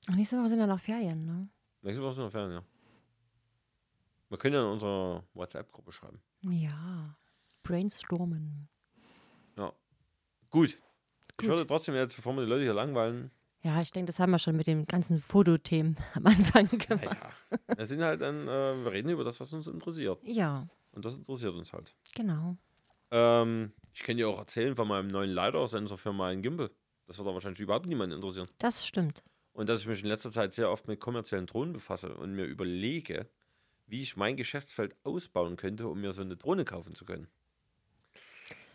Ach, nächste Woche sind ja noch Ferien, ne? Nächste Woche sind wir Ferien, ja. Wir können ja in unserer WhatsApp-Gruppe schreiben. Ja. Brainstormen. Ja. Gut. Ich Gut. würde trotzdem jetzt, bevor wir die Leute hier langweilen, Ja, ich denke, das haben wir schon mit den ganzen Fotothemen am Anfang gemacht. naja, wir sind halt dann, äh, wir reden über das, was uns interessiert. Ja, Und das interessiert uns halt. genau. Ähm, ich kann dir auch erzählen von meinem neuen Leiter-Sensor für meinen Gimbal. Das wird aber wahrscheinlich überhaupt niemanden interessieren. Das stimmt. Und dass ich mich in letzter Zeit sehr oft mit kommerziellen Drohnen befasse und mir überlege, wie ich mein Geschäftsfeld ausbauen könnte, um mir so eine Drohne kaufen zu können.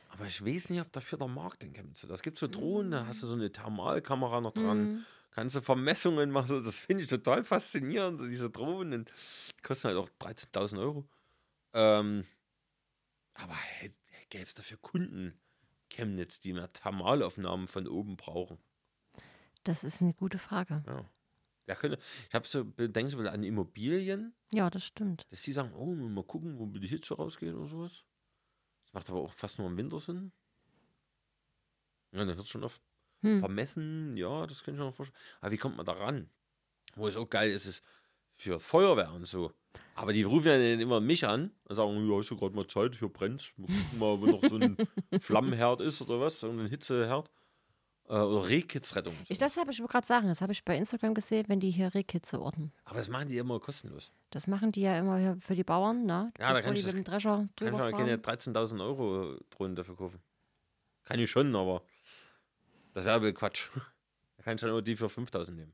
Aber ich weiß nicht, ob dafür der Markt denn kommt. Das gibt so Drohnen, da hast du so eine Thermalkamera noch dran, Mhm. kannst du Vermessungen machen. Das finde ich total faszinierend, so diese Drohnen. Die kosten halt auch 13.000 Euro. Ähm, aber gäbe es dafür Kunden, Chemnitz, die mehr Thermalaufnahmen von oben brauchen? Das ist eine gute Frage. Ja. Ja, könnte, ich habe so, denkst du mal an Immobilien, Ja, das stimmt. dass die sagen, oh, mal gucken, wo die Hitze rausgeht oder sowas. Das macht aber auch fast nur im Winter Sinn. Ja, dann hört es schon auf. Hm. Vermessen, ja, das kann ich mir noch vorstellen. Aber wie kommt man da ran? Wo es auch geil ist, ist für Feuerwehr und so. Aber die rufen ja dann immer mich an und sagen, ja, hast du gerade mal Zeit, hier brennt. Wir gucken mal, wo noch so ein Flammenherd ist oder was, so ein Hitzeherd. Äh, oder Rehkitzrettung. Ich, das habe ich gerade sagen, das habe ich bei Instagram gesehen, wenn die hier Rehkitze orten. Aber das machen die immer kostenlos. Das machen die ja immer hier für die Bauern, ne? Ja, da kannst die du mit dem Drescher Kann ich drüber keine fahren. 13.000 Euro Drohnen dafür kaufen. Kann ich schon, aber das wäre Quatsch. Da kann ich dann nur die für 5.000 nehmen.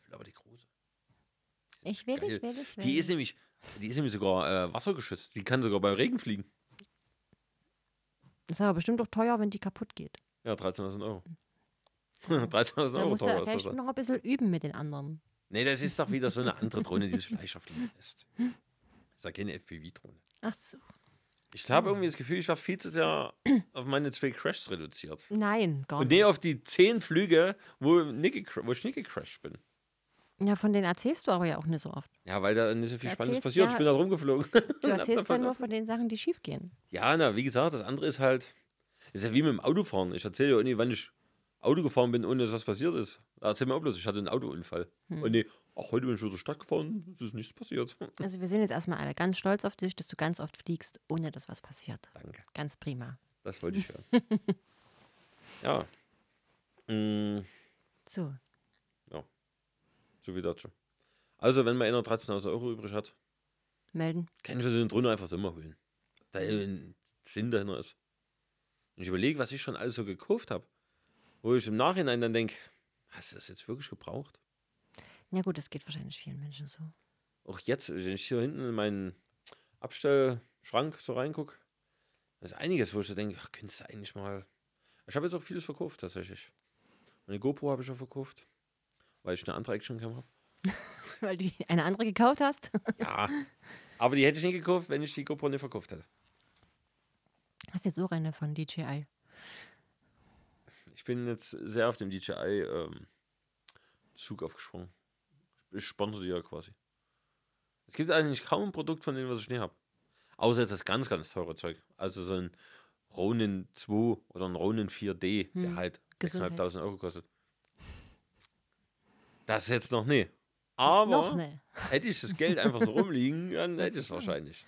Ich will aber die große. Ich will, Geil. ich will, ich will. Die ist nämlich, die ist nämlich sogar äh, wassergeschützt. Die kann sogar beim Regen fliegen. Das ist aber bestimmt auch teuer, wenn die kaputt geht. Ja, 13.000 Euro. 13.000 Da Euro musst du ist das. vielleicht noch ein bisschen üben mit den anderen. Nee, das ist doch wieder so eine andere Drohne, die sich leichter fliegen lässt. Das ist ja keine FPV-Drohne. Ach so. Ich habe irgendwie das Gefühl, ich war viel zu sehr auf meine zwei Crashs reduziert. Nein, gar Und nicht. nee, auf die zehn Flüge, wo, gecra- wo ich nicht gecrashed bin. Ja, von denen erzählst du aber ja auch nicht so oft. Ja, weil da nicht so viel Du Spannendes passiert. ja- ich bin da rumgeflogen. Du Und erzählst ja nur von den Sachen, die schief gehen. Ja, na, wie gesagt, das andere ist halt, ist ja wie mit dem Autofahren. Ich erzähle ja auch nicht, wann ich Auto gefahren bin, ohne dass was passiert ist. Da erzähl mir auch bloß, ich hatte einen Autounfall. Hm. Und nee, ach, heute bin ich durch die Stadt gefahren, es ist nichts passiert. Also wir sind jetzt erstmal alle ganz stolz auf dich, dass du ganz oft fliegst, ohne dass was passiert. Danke, Ganz prima. das wollte ich hören. ja. Mm, So, so wie dazu. Also, wenn man einer 13.000 Euro übrig hat, melden. kann ich so eine Drohne einfach so immer holen. Da ein Sinn dahinter ist. Und ich überlege, was ich schon alles so gekauft habe. Wo ich im Nachhinein dann denke, hast du das jetzt wirklich gebraucht? Ja gut, das geht wahrscheinlich vielen Menschen so. Auch jetzt, wenn ich hier hinten in meinen Abstellschrank so reingucke, da ist einiges, wo ich so denke, ach, könntest du eigentlich mal. Ich habe jetzt auch vieles verkauft tatsächlich. Meine GoPro habe ich schon verkauft, weil ich eine andere Actioncam habe. Weil du eine andere gekauft hast. Ja, aber die hätte ich nicht gekauft, wenn ich die GoPro nicht verkauft hätte. Hast jetzt auch eine von DJI. Ich bin jetzt sehr auf dem DJI-Zug aufgesprungen. Ich sponsor die ja quasi. Es gibt eigentlich kaum ein Produkt von denen, was ich nicht habe. Außer jetzt das ganz, ganz teure Zeug. Also so ein Ronin 2 oder ein Ronin 4D, der Hm, halt Gesundheit. 6.500 Euro kostet. Das jetzt noch nie. Aber Noch ne. hätte ich das Geld einfach so rumliegen, dann hätte ich es wahrscheinlich.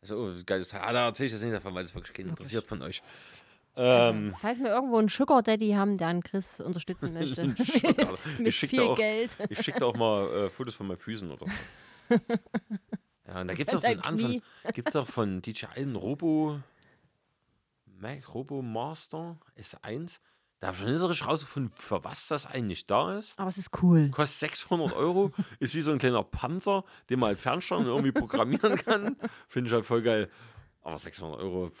Also, oh, das ist geiles Teil. Ah, da erzähle ich das nicht davon, weil es wirklich keinen interessiert von euch. Ähm, Falls wir irgendwo einen Sugar Daddy haben, der einen Chris unterstützen möchte. Mit ich schicke viel auch, Geld. ich schick da auch mal äh, Fotos von meinen Füßen oder so. Ja, und da gibt es auch so einen Knie. gibt es auch von DJI einen Robo, Mac, Robo Master S1. Da habe ich schon nicht so richtig rausgefunden, für was das eigentlich da ist. Aber es ist cool. Kostet 600 Euro, ist wie so ein kleiner Panzer, den man halt fernsteuern und irgendwie programmieren kann. Finde ich halt voll geil. Aber 600 Euro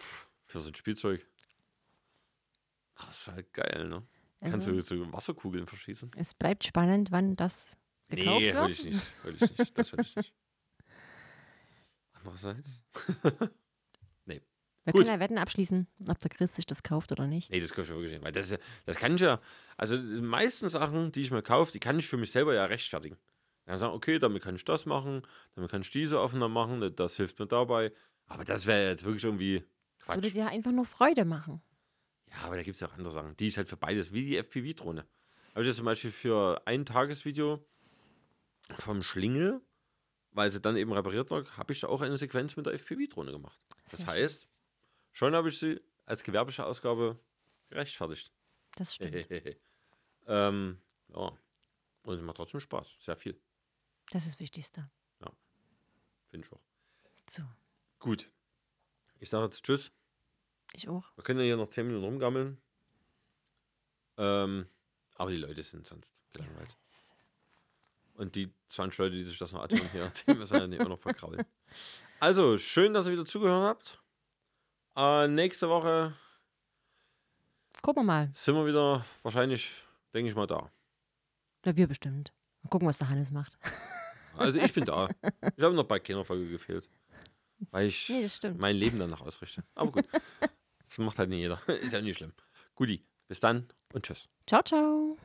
für so ein Spielzeug. Das ist halt geil, ne? Kannst Also, du so Wasserkugeln verschießen? es bleibt spannend, wann das gekauft Nee, wird. ich nicht. Will ich nicht. Das will ich nicht. Andererseits? Wir Gut. können ja Wetten abschließen, ob der Chris sich das kauft oder nicht. Nee, das kaufe ich wirklich nicht. Weil das, das kann ich ja, also die meisten Sachen, die ich mir kaufe, die kann ich für mich selber ja rechtfertigen. Dann sagen, okay, damit kann ich das machen, damit kann ich diese offener machen, das- hilft mir dabei. Aber das wäre jetzt wirklich irgendwie Das würde Quatsch. dir einfach nur Freude machen. Ja, aber da gibt es ja auch andere Sachen, die ich halt für beides, wie die FPV-Drohne. Habe ich jetzt zum Beispiel für ein Tagesvideo vom Schlingel, weil sie dann eben repariert war, habe ich da auch eine Sequenz mit der FPV-Drohne gemacht. Das Sehr heißt, schon habe ich sie als gewerbliche Ausgabe gerechtfertigt. Das stimmt. ähm, ja. Und es macht trotzdem Spaß. Sehr viel, Das ist das Wichtigste. finde ich auch. So, Gut. Ich sage jetzt Tschüss. Ich auch. Wir können ja hier noch 10 Minuten rumgammeln. Ähm, aber die Leute sind sonst gelangweilt. Und die 20 Leute, die sich das noch anhören hier, die müssen wir auch noch verkraulen. Also, schön, dass ihr wieder zugehört habt. Äh, nächste Woche Gucken wir mal. sind wir wieder wahrscheinlich, denke ich mal, da. Ja, wir bestimmt. Mal gucken, was der Hannes macht. Also ich bin da. Ich habe noch bei keiner Folge gefehlt. Weil ich Nee, mein Leben danach ausrichte. Aber gut. Das macht halt nicht jeder. Ist ja nicht schlimm. Guti, bis dann und tschüss. Ciao, ciao.